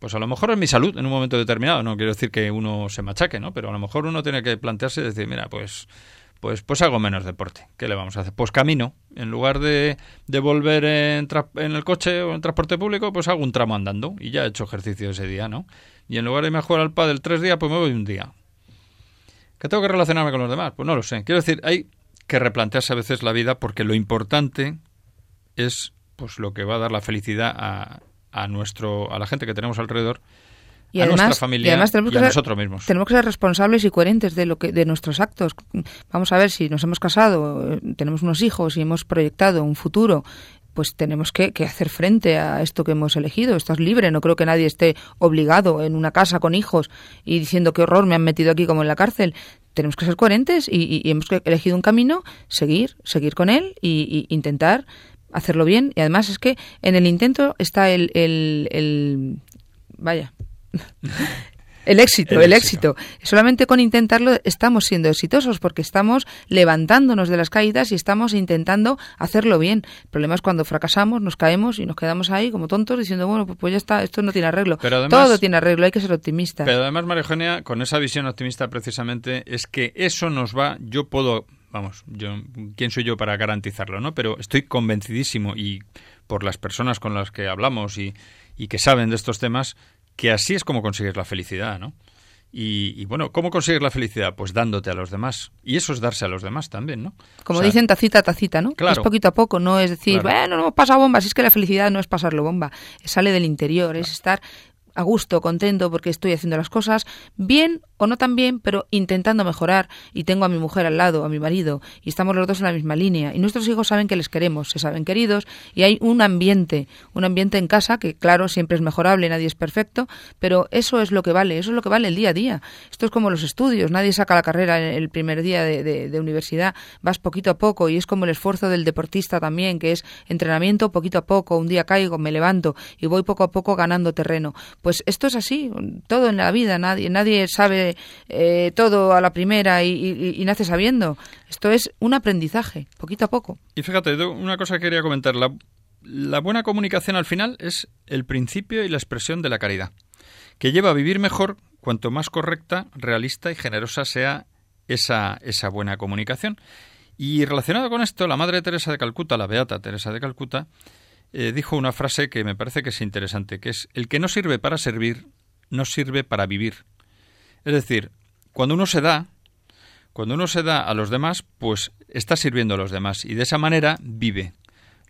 Speaker 2: pues a lo mejor es mi salud en un momento determinado. No quiero decir que uno se machaque, ¿no? Pero a lo mejor uno tiene que plantearse y decir, mira, pues pues pues hago menos deporte. ¿Qué le vamos a hacer? Pues camino. En lugar de, de volver en, en, el coche o en transporte público, pues hago un tramo andando. Y ya he hecho ejercicio ese día, ¿no? Y en lugar de irme a jugar al pádel tres días, pues me voy un día. ¿Que tengo que relacionarme con los demás? Pues no lo sé. Quiero decir, hay que replantearse a veces la vida porque lo importante es pues lo que va a dar la felicidad a, a nuestro a la gente que tenemos alrededor
Speaker 3: y
Speaker 2: a
Speaker 3: además,
Speaker 2: nuestra familia
Speaker 3: y además tenemos
Speaker 2: y a nosotros mismos.
Speaker 3: Tenemos que ser responsables y coherentes de lo que de nuestros actos. Vamos a ver si nos hemos casado, tenemos unos hijos y hemos proyectado un futuro pues tenemos que, que, hacer frente a esto que hemos elegido. Estás libre, no creo que nadie esté obligado en una casa con hijos y diciendo qué horror me han metido aquí como en la cárcel. Tenemos que ser coherentes y, y, hemos elegido un camino, seguir, seguir con él y, intentar hacerlo bien. Y además es que en el intento está el, el, el vaya. El éxito, el, el éxito. éxito. Solamente con intentarlo estamos siendo exitosos porque estamos levantándonos de las caídas y estamos intentando hacerlo bien. El problema es cuando fracasamos, nos caemos y nos quedamos ahí como tontos diciendo, bueno, pues, pues ya está, esto no tiene arreglo. Además, Todo tiene arreglo, hay que ser optimista.
Speaker 2: Pero además, María Eugenia, con esa visión optimista precisamente, es que eso nos va, yo puedo, vamos, yo, ¿quién soy yo para garantizarlo, no? Pero estoy convencidísimo y por las personas con las que hablamos y, y que saben de estos temas, que así es como consigues la felicidad, ¿no? Y, bueno, ¿cómo consigues la felicidad? Pues dándote a los demás. Y eso es darse a los demás también, ¿no?
Speaker 3: Como dicen tacita, tacita, ¿no?
Speaker 2: Claro.
Speaker 3: Es poquito a poco, no es decir, bueno, no pasa bomba, si es que la felicidad no es pasarlo bomba, sale del interior, es estar a gusto, contento porque estoy haciendo las cosas bien o no tan bien, pero intentando mejorar y tengo a mi mujer al lado, a mi marido y estamos los dos en la misma línea y nuestros hijos saben que les queremos, se saben queridos y hay un ambiente, un ambiente en casa que claro, siempre es mejorable, nadie es perfecto, pero eso es lo que vale, eso es lo que vale el día a día. Esto es como los estudios, nadie saca la carrera el primer día de, de universidad, vas poquito a poco y es como el esfuerzo del deportista también, que es entrenamiento poquito a poco, un día caigo, me levanto y voy poco a poco ganando terreno. Pues esto es así, todo en la vida, nadie, nadie sabe eh, todo a la primera y, nace sabiendo. Esto es un aprendizaje, poquito a poco.
Speaker 2: Y fíjate, una cosa que quería comentar, la, buena comunicación al final es el principio y la expresión de la caridad, que lleva a vivir mejor cuanto más correcta, realista y generosa sea esa, esa buena comunicación. Y relacionado con esto, la Madre Teresa de Calcuta, la Beata Teresa de Calcuta, eh, dijo una frase que me parece que es interesante, que es, el que no sirve para servir, no sirve para vivir. Es decir, cuando uno se da, cuando uno se da a los demás, pues está sirviendo a los demás y de esa manera vive.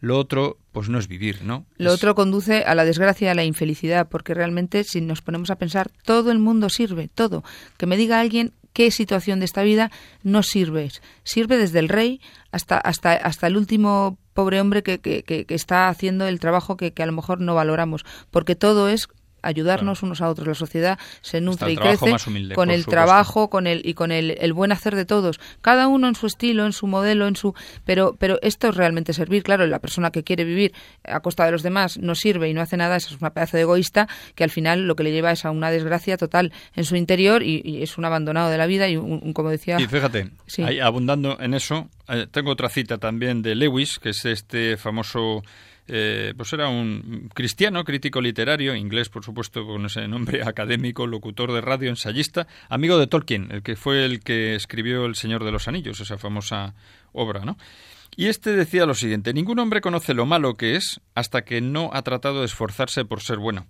Speaker 2: Lo otro, pues no es vivir, ¿no?
Speaker 3: Lo otro conduce a la desgracia a la infelicidad, porque realmente si nos ponemos a pensar, todo el mundo sirve, todo. Que me diga alguien qué situación de esta vida no sirve. Sirve desde el rey hasta, hasta, hasta el último pobre hombre que, que, que, está haciendo el trabajo que, que a lo mejor no valoramos, porque todo es ayudarnos unos a otros. La sociedad se nutre y crece con el trabajo, con el y con el, el, buen hacer de todos. Cada uno en su estilo, en su modelo, en su pero pero esto es realmente servir. Claro, la persona que quiere vivir a costa de los demás no sirve y no hace nada, esa es una pedazo de egoísta que al final lo que le lleva es a una desgracia total en su interior y, es un abandonado de la vida y un, como decía.
Speaker 2: Y fíjate, abundando en eso, eh, tengo otra cita también de Lewis, que es este famoso eh, pues era un cristiano, crítico literario, inglés por supuesto con ese nombre académico, locutor de radio, ensayista, amigo de Tolkien, el que fue el que escribió El Señor de los Anillos, esa famosa obra, ¿no? Y este decía lo siguiente, ningún hombre conoce lo malo que es hasta que no ha tratado de esforzarse por ser bueno.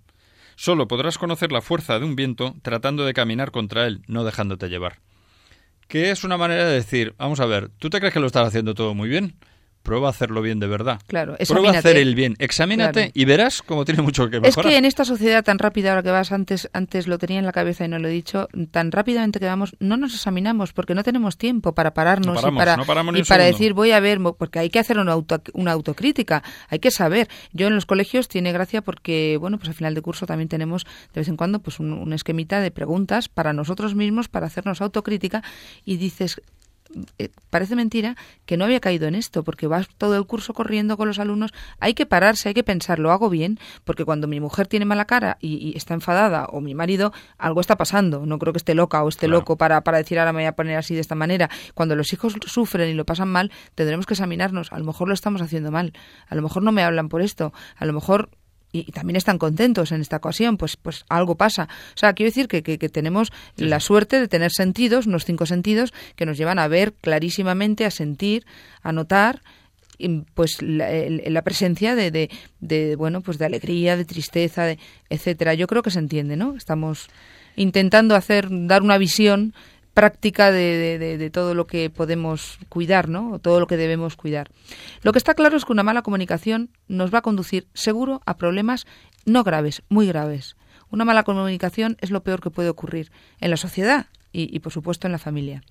Speaker 2: Solo podrás conocer la fuerza de un viento tratando de caminar contra él, no dejándote llevar. Que es una manera de decir, vamos a ver, ¿tú te crees que lo estás haciendo todo muy bien? Prueba a hacerlo bien de verdad.
Speaker 3: Claro,
Speaker 2: Prueba a hacer el bien. Examínate y verás cómo tiene mucho que mejorar.
Speaker 3: Es que en esta sociedad tan rápida, ahora que vas antes, antes lo tenía en la cabeza y no lo he dicho, tan rápidamente que vamos, no nos examinamos porque no tenemos tiempo para pararnos y para, y para decir voy a ver, porque hay que hacer una, auto, una autocrítica, hay que saber. Yo en los colegios tiene gracia porque, bueno, pues al final de curso también tenemos de vez en cuando pues un, un esquemita de preguntas para nosotros mismos, para hacernos autocrítica y dices, parece mentira que no había caído en esto, porque vas todo el curso corriendo con los alumnos. Hay que pararse, hay que pensar, ¿lo hago bien? Porque cuando mi mujer tiene mala cara y, está enfadada, o mi marido, algo está pasando. No creo que esté loca o esté loco para, para decir ahora me voy a poner así de esta manera. Cuando los hijos sufren y lo pasan mal, tendremos que examinarnos. A lo mejor lo estamos haciendo mal. A lo mejor no me hablan por esto. A lo mejor y, también están contentos en esta ocasión, pues, pues algo pasa. O sea, quiero decir que, que, tenemos la suerte de tener sentidos, unos cinco sentidos, que nos llevan a ver clarísimamente, a sentir, a notar pues la, la presencia de, de, de, bueno pues de alegría de tristeza de, etcétera. Yo creo que se entiende no estamos intentando hacer dar una visión práctica de, de, todo lo que podemos cuidar, ¿no? O todo lo que debemos cuidar. Lo que está claro es que una mala comunicación nos va a conducir seguro a problemas no graves, muy graves. Una mala comunicación es lo peor que puede ocurrir en la sociedad y, y por supuesto en la familia.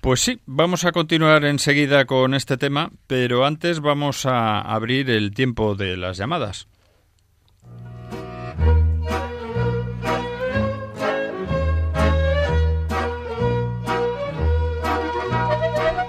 Speaker 2: Pues sí, vamos a continuar enseguida con este tema, pero antes vamos a abrir el tiempo de las llamadas.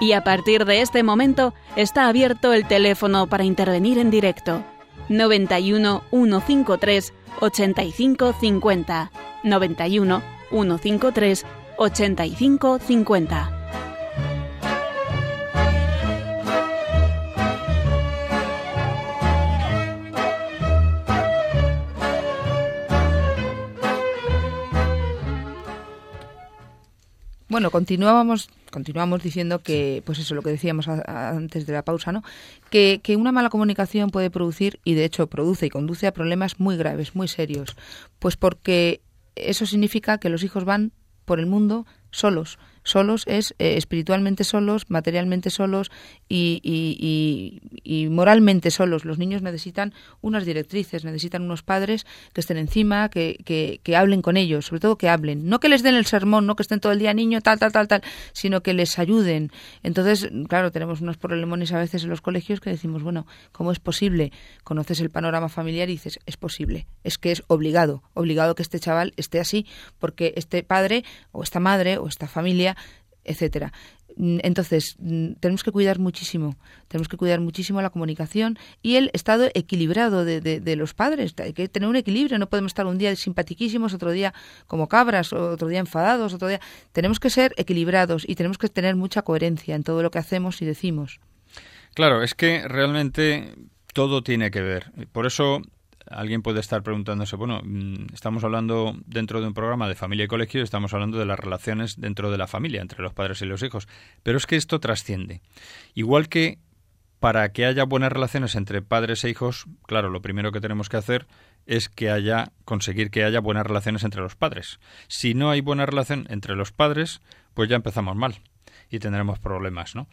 Speaker 5: Y a partir de este momento está abierto el teléfono para intervenir en directo. 91 153 8550. 91 153 8550.
Speaker 3: Bueno, continuábamos continuamos diciendo que, pues eso, lo que decíamos antes de la pausa, ¿no? Que, que una mala comunicación puede producir, y de hecho produce y conduce a problemas muy graves, muy serios. Pues porque eso significa que los hijos van por el mundo solos, solos es eh, espiritualmente solos, materialmente solos y, y, moralmente solos. Los niños necesitan unas directrices, necesitan unos padres que estén encima, que, que, que, hablen con ellos, sobre todo que hablen. No que les den el sermón, no que estén todo el día niño, tal, tal, tal, tal, sino que les ayuden. Entonces, claro, tenemos unos problemones a veces en los colegios que decimos, bueno, ¿cómo es posible? Conoces el panorama familiar y dices, es posible, es que es obligado, obligado que este chaval esté así, porque este padre o esta madre o esta familia etcétera. Mm, entonces, mm, tenemos que cuidar muchísimo, tenemos que cuidar muchísimo la comunicación y el estado equilibrado de, de, los padres. Hay que tener un equilibrio, no podemos estar un día simpatiquísimos, otro día como cabras, otro día enfadados, otro día. Tenemos que ser equilibrados y tenemos que tener mucha coherencia en todo lo que hacemos y decimos.
Speaker 2: Claro, es que realmente todo tiene que ver. Por eso alguien puede estar preguntándose, bueno, mm, estamos hablando dentro de un programa de familia y colegio, estamos hablando de las relaciones dentro de la familia, entre los padres y los hijos, pero es que esto trasciende. Igual que para que haya buenas relaciones entre padres e hijos, claro, lo primero que tenemos que hacer es que haya conseguir que haya buenas relaciones entre los padres. Si no hay buena relación entre los padres, pues ya empezamos mal y tendremos problemas, ¿no?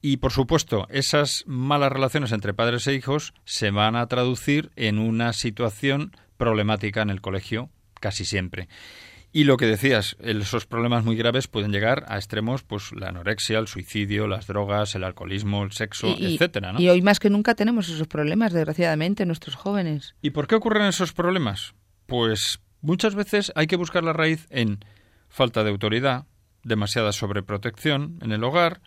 Speaker 2: Y por supuesto, esas malas relaciones entre padres e hijos se van a traducir en una situación problemática en el colegio casi siempre. Y lo que decías, esos problemas muy graves pueden llegar a extremos, pues la anorexia, el suicidio, las drogas, el alcoholismo, el sexo, etcétera.
Speaker 3: Y hoy más que nunca tenemos esos problemas, desgraciadamente, nuestros jóvenes.
Speaker 2: ¿Y por qué ocurren esos problemas? Pues muchas veces hay que buscar la raíz en falta de autoridad, demasiada sobreprotección en el hogar,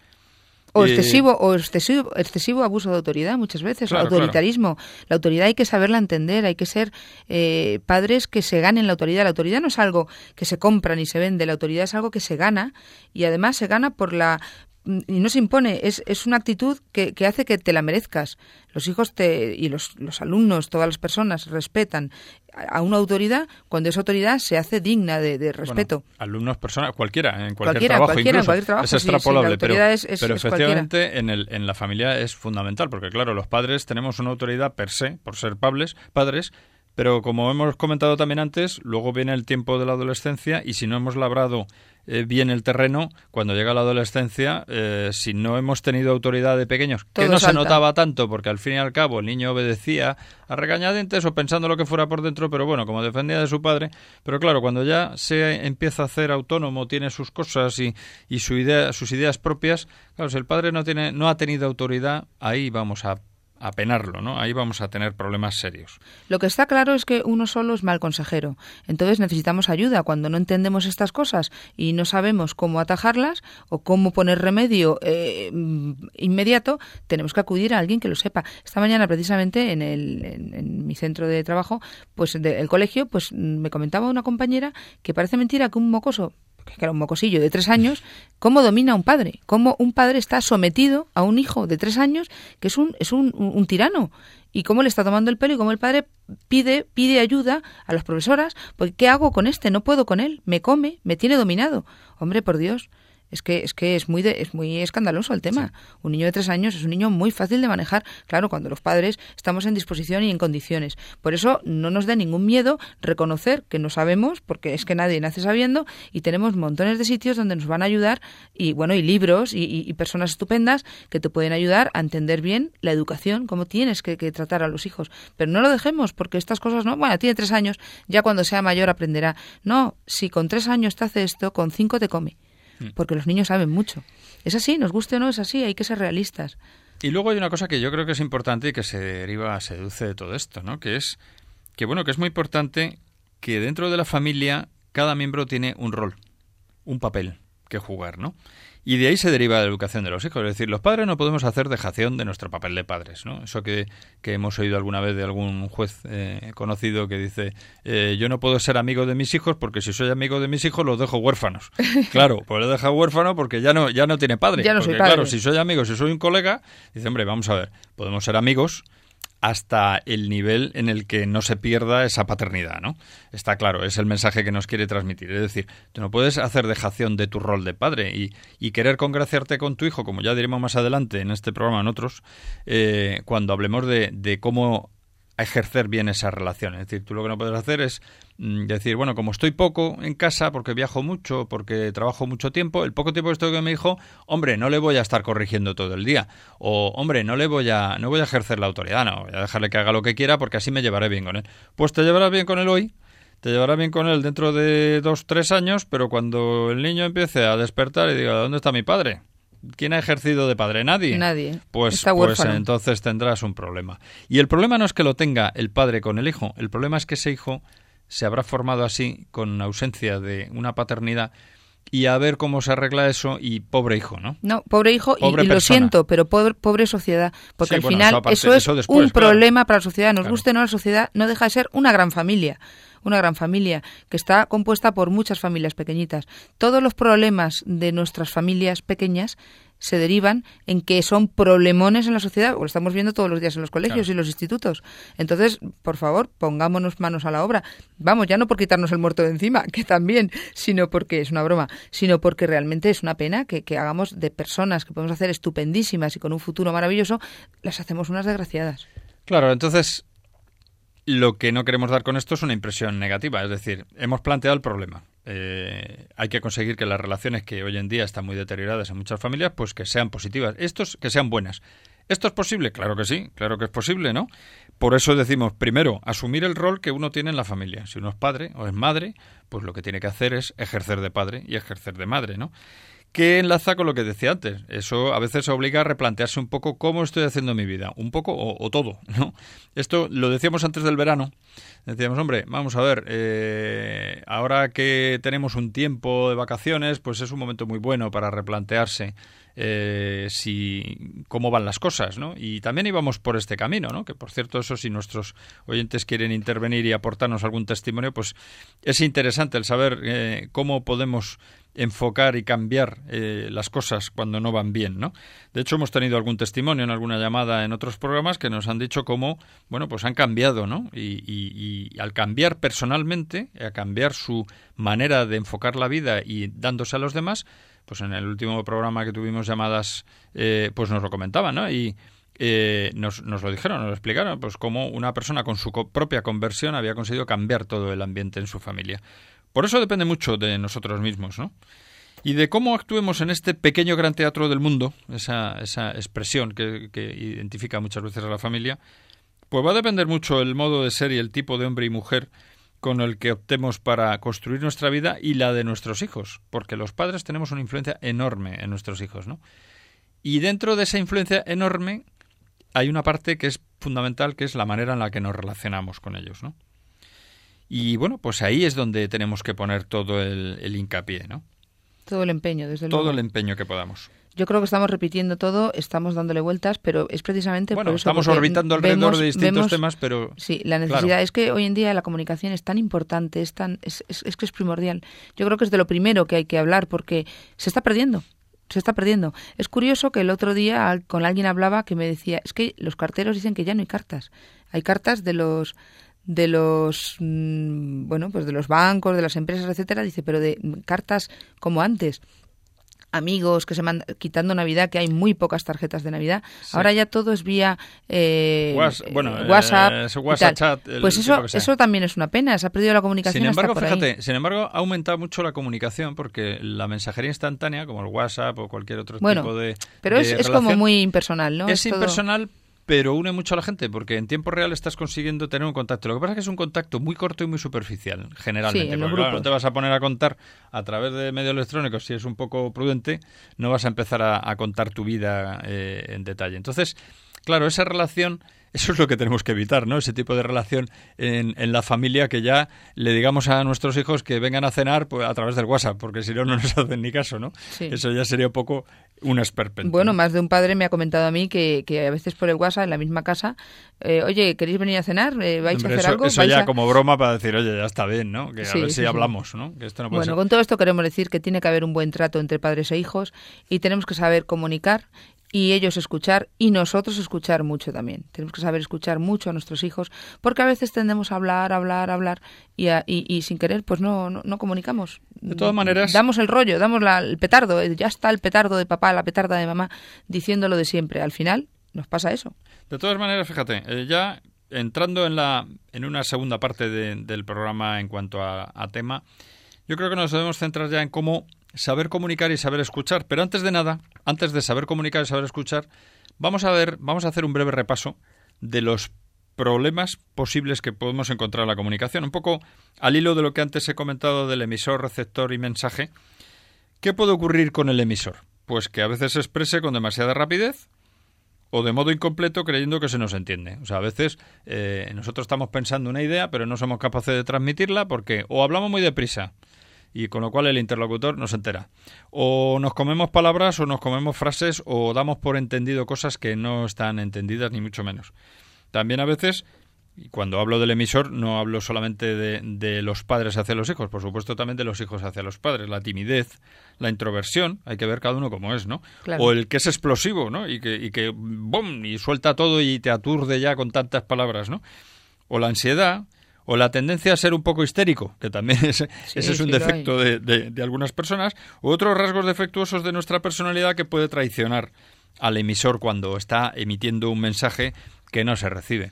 Speaker 3: o excesivo, o excesivo, excesivo abuso de autoridad muchas veces, autoritarismo. La autoridad hay que saberla entender, hay que ser eh, padres que se ganen la autoridad. La autoridad no es algo que se compra ni se vende, la autoridad es algo que se gana y además se gana por la y no se impone, es, es una actitud que, que, hace que te la merezcas. Los hijos te, y los, los alumnos, todas las personas respetan a una autoridad cuando esa autoridad se hace digna de, respeto.
Speaker 2: alumnos, personas, cualquiera, en cualquier trabajo, incluso, es extrapolable, pero, pero efectivamente en, el, en la familia es fundamental, porque claro, los padres tenemos una autoridad per se, por ser padres, padres pero como hemos comentado también antes, luego viene el tiempo de la adolescencia y si no hemos labrado eh, bien el terreno, cuando llega la adolescencia, eh, si no hemos tenido autoridad de pequeños, que no se notaba tanto, porque al fin y al cabo el niño obedecía a regañadientes o pensando lo que fuera por dentro, pero bueno, como defendía de su padre, pero claro, cuando ya se empieza a hacer autónomo, tiene sus cosas y, y su idea, sus ideas propias, claro, si el padre no, tiene, no ha tenido autoridad, ahí vamos a a penarlo, ¿no? Ahí vamos a tener problemas serios.
Speaker 3: Lo que está claro es que uno solo es mal consejero. Entonces necesitamos ayuda cuando no entendemos estas cosas y no sabemos cómo atajarlas o cómo poner remedio eh, inmediato, tenemos que acudir a alguien que lo sepa. Esta mañana precisamente en, el, en, mi centro de trabajo, pues del colegio, pues me comentaba una compañera que parece mentira que un mocoso que era un mocosillo de tres años, cómo domina un padre, cómo un padre está sometido a un hijo de tres años que es un, es un, un, tirano y cómo le está tomando el pelo y cómo el padre pide, pide ayuda a las profesoras, porque ¿qué hago con este? No puedo con él, me come, me tiene dominado. Hombre, por Dios, es que es que es muy es muy escandaloso el tema. Un niño de tres años es un niño muy fácil de manejar, claro, cuando los padres estamos en disposición y en condiciones. Por eso no nos da ningún miedo reconocer que no sabemos, porque es que nadie nace sabiendo y tenemos montones de sitios donde nos van a ayudar y bueno y libros y, personas estupendas que te pueden ayudar a entender bien la educación, cómo tienes que, que tratar a los hijos. Pero no lo dejemos porque estas cosas no. Bueno, tiene tres años, ya cuando sea mayor aprenderá. No, si con tres años te hace esto, con cinco te come. Mm. porque los niños saben mucho. Es así, nos guste o no, es así, hay que ser realistas.
Speaker 2: Y luego hay una cosa que yo creo que es importante y que se deriva, se deduce de todo esto, ¿no? Que es que bueno, que es muy importante que dentro de la familia cada miembro tiene un rol, un papel que jugar, ¿no? Y de ahí se deriva la educación de los hijos. Es decir, los padres no podemos hacer dejación de nuestro papel de padres. ¿no? Eso que, que hemos oído alguna vez de algún juez eh, conocido que dice, eh, yo no puedo ser amigo de mis hijos porque si soy amigo de mis hijos los dejo huérfanos. claro, pues lo deja huérfano porque ya no, ya no tiene padre.
Speaker 3: Ya
Speaker 2: no
Speaker 3: soy
Speaker 2: padre. Claro, si soy amigo, si soy un colega, dice, hombre, vamos a ver, podemos ser amigos hasta el nivel en el que no se pierda esa paternidad, ¿no? Está claro, es el mensaje que nos quiere transmitir. Es decir, tú no puedes hacer dejación de tu rol de padre y, querer congraciarte con tu hijo, como ya diremos más adelante en este programa, en otros, eh, cuando hablemos de, de cómo ejercer bien esa relación. Es decir, tú lo que no puedes hacer es decir, bueno, como estoy poco en casa, porque viajo mucho, porque trabajo mucho tiempo, el poco tiempo que estoy con mi hijo, hombre, no le voy a estar corrigiendo todo el día. O, hombre, no le voy a, no voy a ejercer la autoridad, no, voy a dejarle que haga lo que quiera porque así me llevaré bien con él. Pues te llevarás bien con él hoy, te llevarás bien con él dentro de dos, tres años, pero cuando el niño empiece a despertar y diga, ¿dónde está mi padre? ¿Quién ha ejercido de padre? Nadie.
Speaker 3: Nadie.
Speaker 2: Pues, pues entonces tendrás un problema. Y el problema no es que lo tenga el padre con el hijo, el problema es que ese hijo se habrá formado así, con ausencia de una paternidad, y a ver cómo se arregla eso, y pobre hijo, ¿no?
Speaker 3: No, pobre hijo, y-
Speaker 2: Pobre
Speaker 3: y, lo siento, pero pobre, pobre sociedad, porque
Speaker 2: Sí,
Speaker 3: al
Speaker 2: bueno,
Speaker 3: final
Speaker 2: eso aparte-
Speaker 3: eso es
Speaker 2: eso después,
Speaker 3: un
Speaker 2: claro.
Speaker 3: problema para la sociedad. Nos
Speaker 2: Claro.
Speaker 3: guste o no, la sociedad no deja de ser una gran familia, una gran familia que está compuesta por muchas familias pequeñitas. Todos los problemas de nuestras familias pequeñas se derivan en que son problemones en la sociedad, o lo estamos viendo todos los días en los colegios
Speaker 2: Claro.
Speaker 3: y los institutos. Entonces, por favor, pongámonos manos a la obra. Vamos, ya no por quitarnos el muerto de encima, que también, sino porque es una broma, sino porque realmente es una pena que, que hagamos de personas que podemos hacer estupendísimas y con un futuro maravilloso, las hacemos unas desgraciadas.
Speaker 2: Claro, entonces lo que no queremos dar con esto es una impresión negativa, es decir, hemos planteado el problema. Eh, hay que conseguir que las relaciones que hoy en día están muy deterioradas en muchas familias, pues que sean positivas, estos que sean buenas. ¿Esto es posible? Claro que sí, claro que es posible, ¿no? Por eso decimos, primero, asumir el rol que uno tiene en la familia. Si uno es padre o es madre, pues lo que tiene que hacer es ejercer de padre y ejercer de madre, ¿no? Que enlaza con lo que decía antes. Eso a veces obliga a replantearse un poco cómo estoy haciendo mi vida, un poco o, todo, ¿no? Esto lo decíamos antes del verano. Decíamos, hombre, vamos a ver, eh, ahora que tenemos un tiempo de vacaciones, pues es un momento muy bueno para replantearse eh, si cómo van las cosas, ¿no? Y también íbamos por este camino, ¿no? Que por cierto, eso si nuestros oyentes quieren intervenir y aportarnos algún testimonio, pues es interesante el saber eh, cómo podemos enfocar y cambiar eh, las cosas cuando no van bien, ¿no? De hecho, hemos tenido algún testimonio en alguna llamada en otros programas que nos han dicho cómo, bueno, pues han cambiado, ¿no? Y, y- y al cambiar personalmente, a cambiar su manera de enfocar la vida y dándose a los demás, pues en el último programa que tuvimos llamadas, eh, pues nos lo comentaban, ¿no? Y eh, nos, nos lo dijeron, nos lo explicaron, pues cómo una persona con su propia conversión había conseguido cambiar todo el ambiente en su familia. Por eso depende mucho de nosotros mismos, ¿no? Y de cómo actuemos en este pequeño gran teatro del mundo, esa, esa expresión que, que identifica muchas veces a la familia, pues va a depender mucho el modo de ser y el tipo de hombre y mujer con el que optemos para construir nuestra vida y la de nuestros hijos, porque los padres tenemos una influencia enorme en nuestros hijos, ¿no? Y dentro de esa influencia enorme hay una parte que es fundamental, que es la manera en la que nos relacionamos con ellos, ¿no? Y bueno, pues ahí es donde tenemos que poner todo el, el hincapié, ¿no?
Speaker 3: Todo el empeño, desde luego.
Speaker 2: Todo el empeño que podamos.
Speaker 3: Yo creo que estamos repitiendo todo, estamos dándole vueltas, pero es precisamente
Speaker 2: Bueno,
Speaker 3: por eso.
Speaker 2: estamos orbitando alrededor
Speaker 3: vemos-
Speaker 2: de distintos
Speaker 3: vemos-
Speaker 2: temas, pero
Speaker 3: Sí, la necesidad
Speaker 2: claro.
Speaker 3: es que hoy en día la comunicación es tan importante, es, tan, es, es- es que es primordial. Yo creo que es de lo primero que hay que hablar porque se está perdiendo. Se está perdiendo. Es curioso que el otro día con alguien hablaba que me decía, es que los carteros dicen que ya no hay cartas. Hay cartas de los de los mm, bueno, pues de los bancos, de las empresas, etcétera, dice, pero de mm, cartas como antes amigos que se mandan quitando Navidad, que hay muy pocas tarjetas de Navidad. Ahora ya todo es vía eh, eh,
Speaker 2: bueno, eh,
Speaker 3: WhatsApp.
Speaker 2: chat, el
Speaker 3: pues eso, eso también es una pena. Se ha perdido la comunicación.
Speaker 2: Sin embargo,
Speaker 3: hasta por ahí.
Speaker 2: fíjate, sin embargo, ha aumentado mucho la comunicación porque la mensajería instantánea, como el WhatsApp o cualquier otro
Speaker 3: Bueno,
Speaker 2: tipo de.
Speaker 3: Pero
Speaker 2: de
Speaker 3: es, es como muy impersonal, ¿no?
Speaker 2: Es
Speaker 3: todo-
Speaker 2: impersonal, pero une mucho a la gente porque en tiempo real estás consiguiendo tener un contacto. Lo que pasa es que es un contacto muy corto y muy superficial, generalmente.
Speaker 3: Sí,
Speaker 2: porque, claro, no te vas a poner a contar a través de medios electrónicos, si es un poco prudente, no vas a empezar a, a contar tu vida eh, en detalle. Entonces, claro, esa relación. Eso es lo que tenemos que evitar, ¿no? Ese tipo de relación en, en la familia que ya le digamos a nuestros hijos que vengan a cenar pues, a través del WhatsApp, porque si no, no nos hacen ni caso, ¿no?
Speaker 3: Sí.
Speaker 2: Eso ya sería un poco un esperpento.
Speaker 3: Bueno, más de un padre me ha comentado a mí que, que a veces por el WhatsApp, en la misma casa, eh, oye, ¿queréis venir a cenar? Eh, ¿Vais
Speaker 2: Hombre,
Speaker 3: a hacer
Speaker 2: eso,
Speaker 3: algo?
Speaker 2: eso
Speaker 3: ¿Vais
Speaker 2: ya
Speaker 3: a-?"
Speaker 2: como broma para decir, oye, ya está bien, ¿no? Que a
Speaker 3: Sí,
Speaker 2: ver si
Speaker 3: sí.
Speaker 2: hablamos, ¿no? Que esto no puede
Speaker 3: Bueno,
Speaker 2: ser.
Speaker 3: con todo esto queremos decir que tiene que haber un buen trato entre padres e hijos y tenemos que saber comunicar y ellos escuchar y nosotros escuchar mucho también. Tenemos que saber escuchar mucho a nuestros hijos porque a veces tendemos a hablar, hablar, hablar y, y, sin querer pues no, no, comunicamos.
Speaker 2: De todas maneras...
Speaker 3: Damos el rollo, damos la, el petardo, eh, ya está el petardo de papá, la petarda de mamá diciéndolo de siempre. Al final nos pasa eso.
Speaker 2: De todas maneras, fíjate, eh, ya entrando en, la, en una segunda parte del programa en cuanto a, a tema, yo creo que nos debemos centrar ya en cómo saber comunicar y saber escuchar. Pero antes de nada, antes de saber comunicar y saber escuchar, vamos a ver, vamos a hacer un breve repaso de los problemas posibles que podemos encontrar en la comunicación. Un poco al hilo de lo que antes he comentado del emisor, receptor y mensaje. ¿Qué puede ocurrir con el emisor? Pues que a veces se exprese con demasiada rapidez o de modo incompleto creyendo que se nos entiende. O sea, a veces eh, nosotros estamos pensando una idea pero no somos capaces de transmitirla porque o hablamos muy deprisa y con lo cual el interlocutor no se entera. O nos comemos palabras o nos comemos frases o damos por entendido cosas que no están entendidas ni mucho menos. También a veces y cuando hablo del emisor no hablo solamente de, los padres hacia los hijos, por supuesto también de los hijos hacia los padres. La timidez, la introversión, hay que ver cada uno como es, ¿no? O el que es explosivo, ¿no? Y que, y que ¡bum! y suelta todo y te aturde ya con tantas palabras, ¿no? O la ansiedad, o la tendencia a ser un poco histérico, que también es, ese es un defecto de, de, algunas personas, u otros rasgos defectuosos de nuestra personalidad que puede traicionar al emisor cuando está emitiendo un mensaje que no se recibe.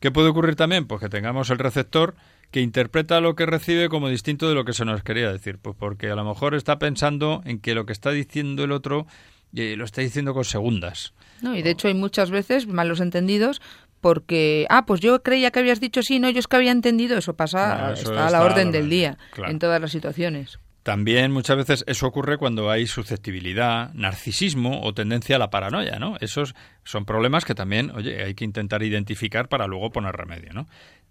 Speaker 2: ¿Qué puede ocurrir también? Pues que tengamos el receptor que interpreta lo que recibe como distinto de lo que se nos quería decir, pues porque a lo mejor está pensando en que lo que está diciendo el otro eh, lo está diciendo con segundas.
Speaker 3: No, y de hecho hay muchas veces malos entendidos porque, ah, pues yo creía que habías dicho sí, no, yo es que había entendido, eso pasa, está, a la orden del día en todas las situaciones.
Speaker 2: También muchas veces eso ocurre cuando hay susceptibilidad, narcisismo o tendencia a la paranoia, ¿no? Esos son problemas que también, oye, hay que intentar identificar para luego poner remedio, ¿no?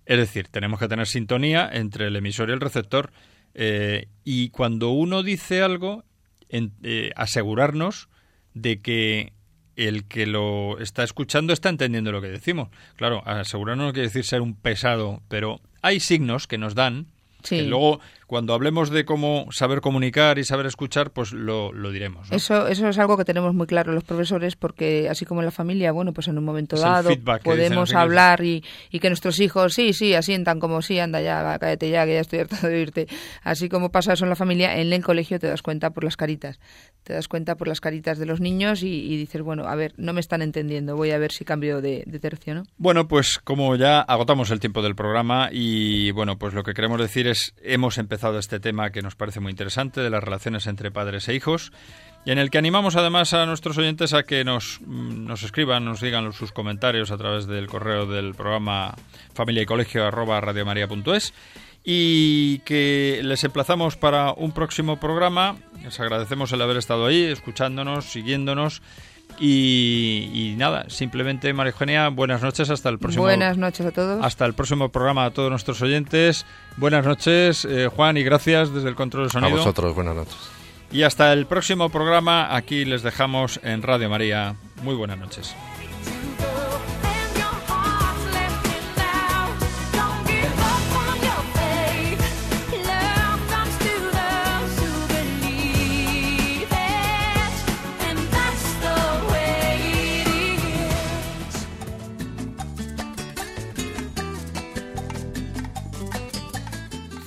Speaker 2: Es decir, tenemos que tener sintonía entre el emisor y el receptor eh, y cuando uno dice algo, eh, asegurarnos de que el que lo está escuchando está entendiendo lo que decimos. Claro, asegurarnos no quiere decir ser un pesado, pero hay signos que nos dan Sí. luego, cuando hablemos de cómo saber comunicar y saber escuchar, pues lo, diremos.
Speaker 3: Eso, eso es algo que tenemos muy claro los profesores, porque así como en la familia, bueno, pues en un momento dado podemos hablar y, y, que nuestros hijos, sí, sí, asientan como sí, anda ya, cállate ya, que ya estoy harta de oírte. Así como pasa eso en la familia, en el colegio te das cuenta por las caritas. Te das cuenta por las caritas de los niños y, dices, bueno, a ver, no me están entendiendo, voy a ver si cambio de, de tercio, ¿no?
Speaker 2: Bueno, pues como ya agotamos el tiempo del programa y, bueno, pues lo que queremos decir es, hemos empezado este tema que nos parece muy interesante de las relaciones entre padres e hijos y en el que animamos además a nuestros oyentes a que nos, mm, nos escriban, nos digan sus comentarios a través del correo del programa familia y colegio arroba radiomaria.es y que les emplazamos para un próximo programa. Les agradecemos el haber estado ahí, escuchándonos, siguiéndonos y, nada, simplemente María Eugenia, buenas noches hasta el próximo.
Speaker 3: Buenas noches a todos.
Speaker 2: Hasta el próximo programa a todos nuestros oyentes. Buenas noches, eh, Juan, y gracias desde el control de sonido.
Speaker 6: A vosotros, buenas noches.
Speaker 2: Y hasta el próximo programa, aquí les dejamos en Radio María. Muy buenas noches.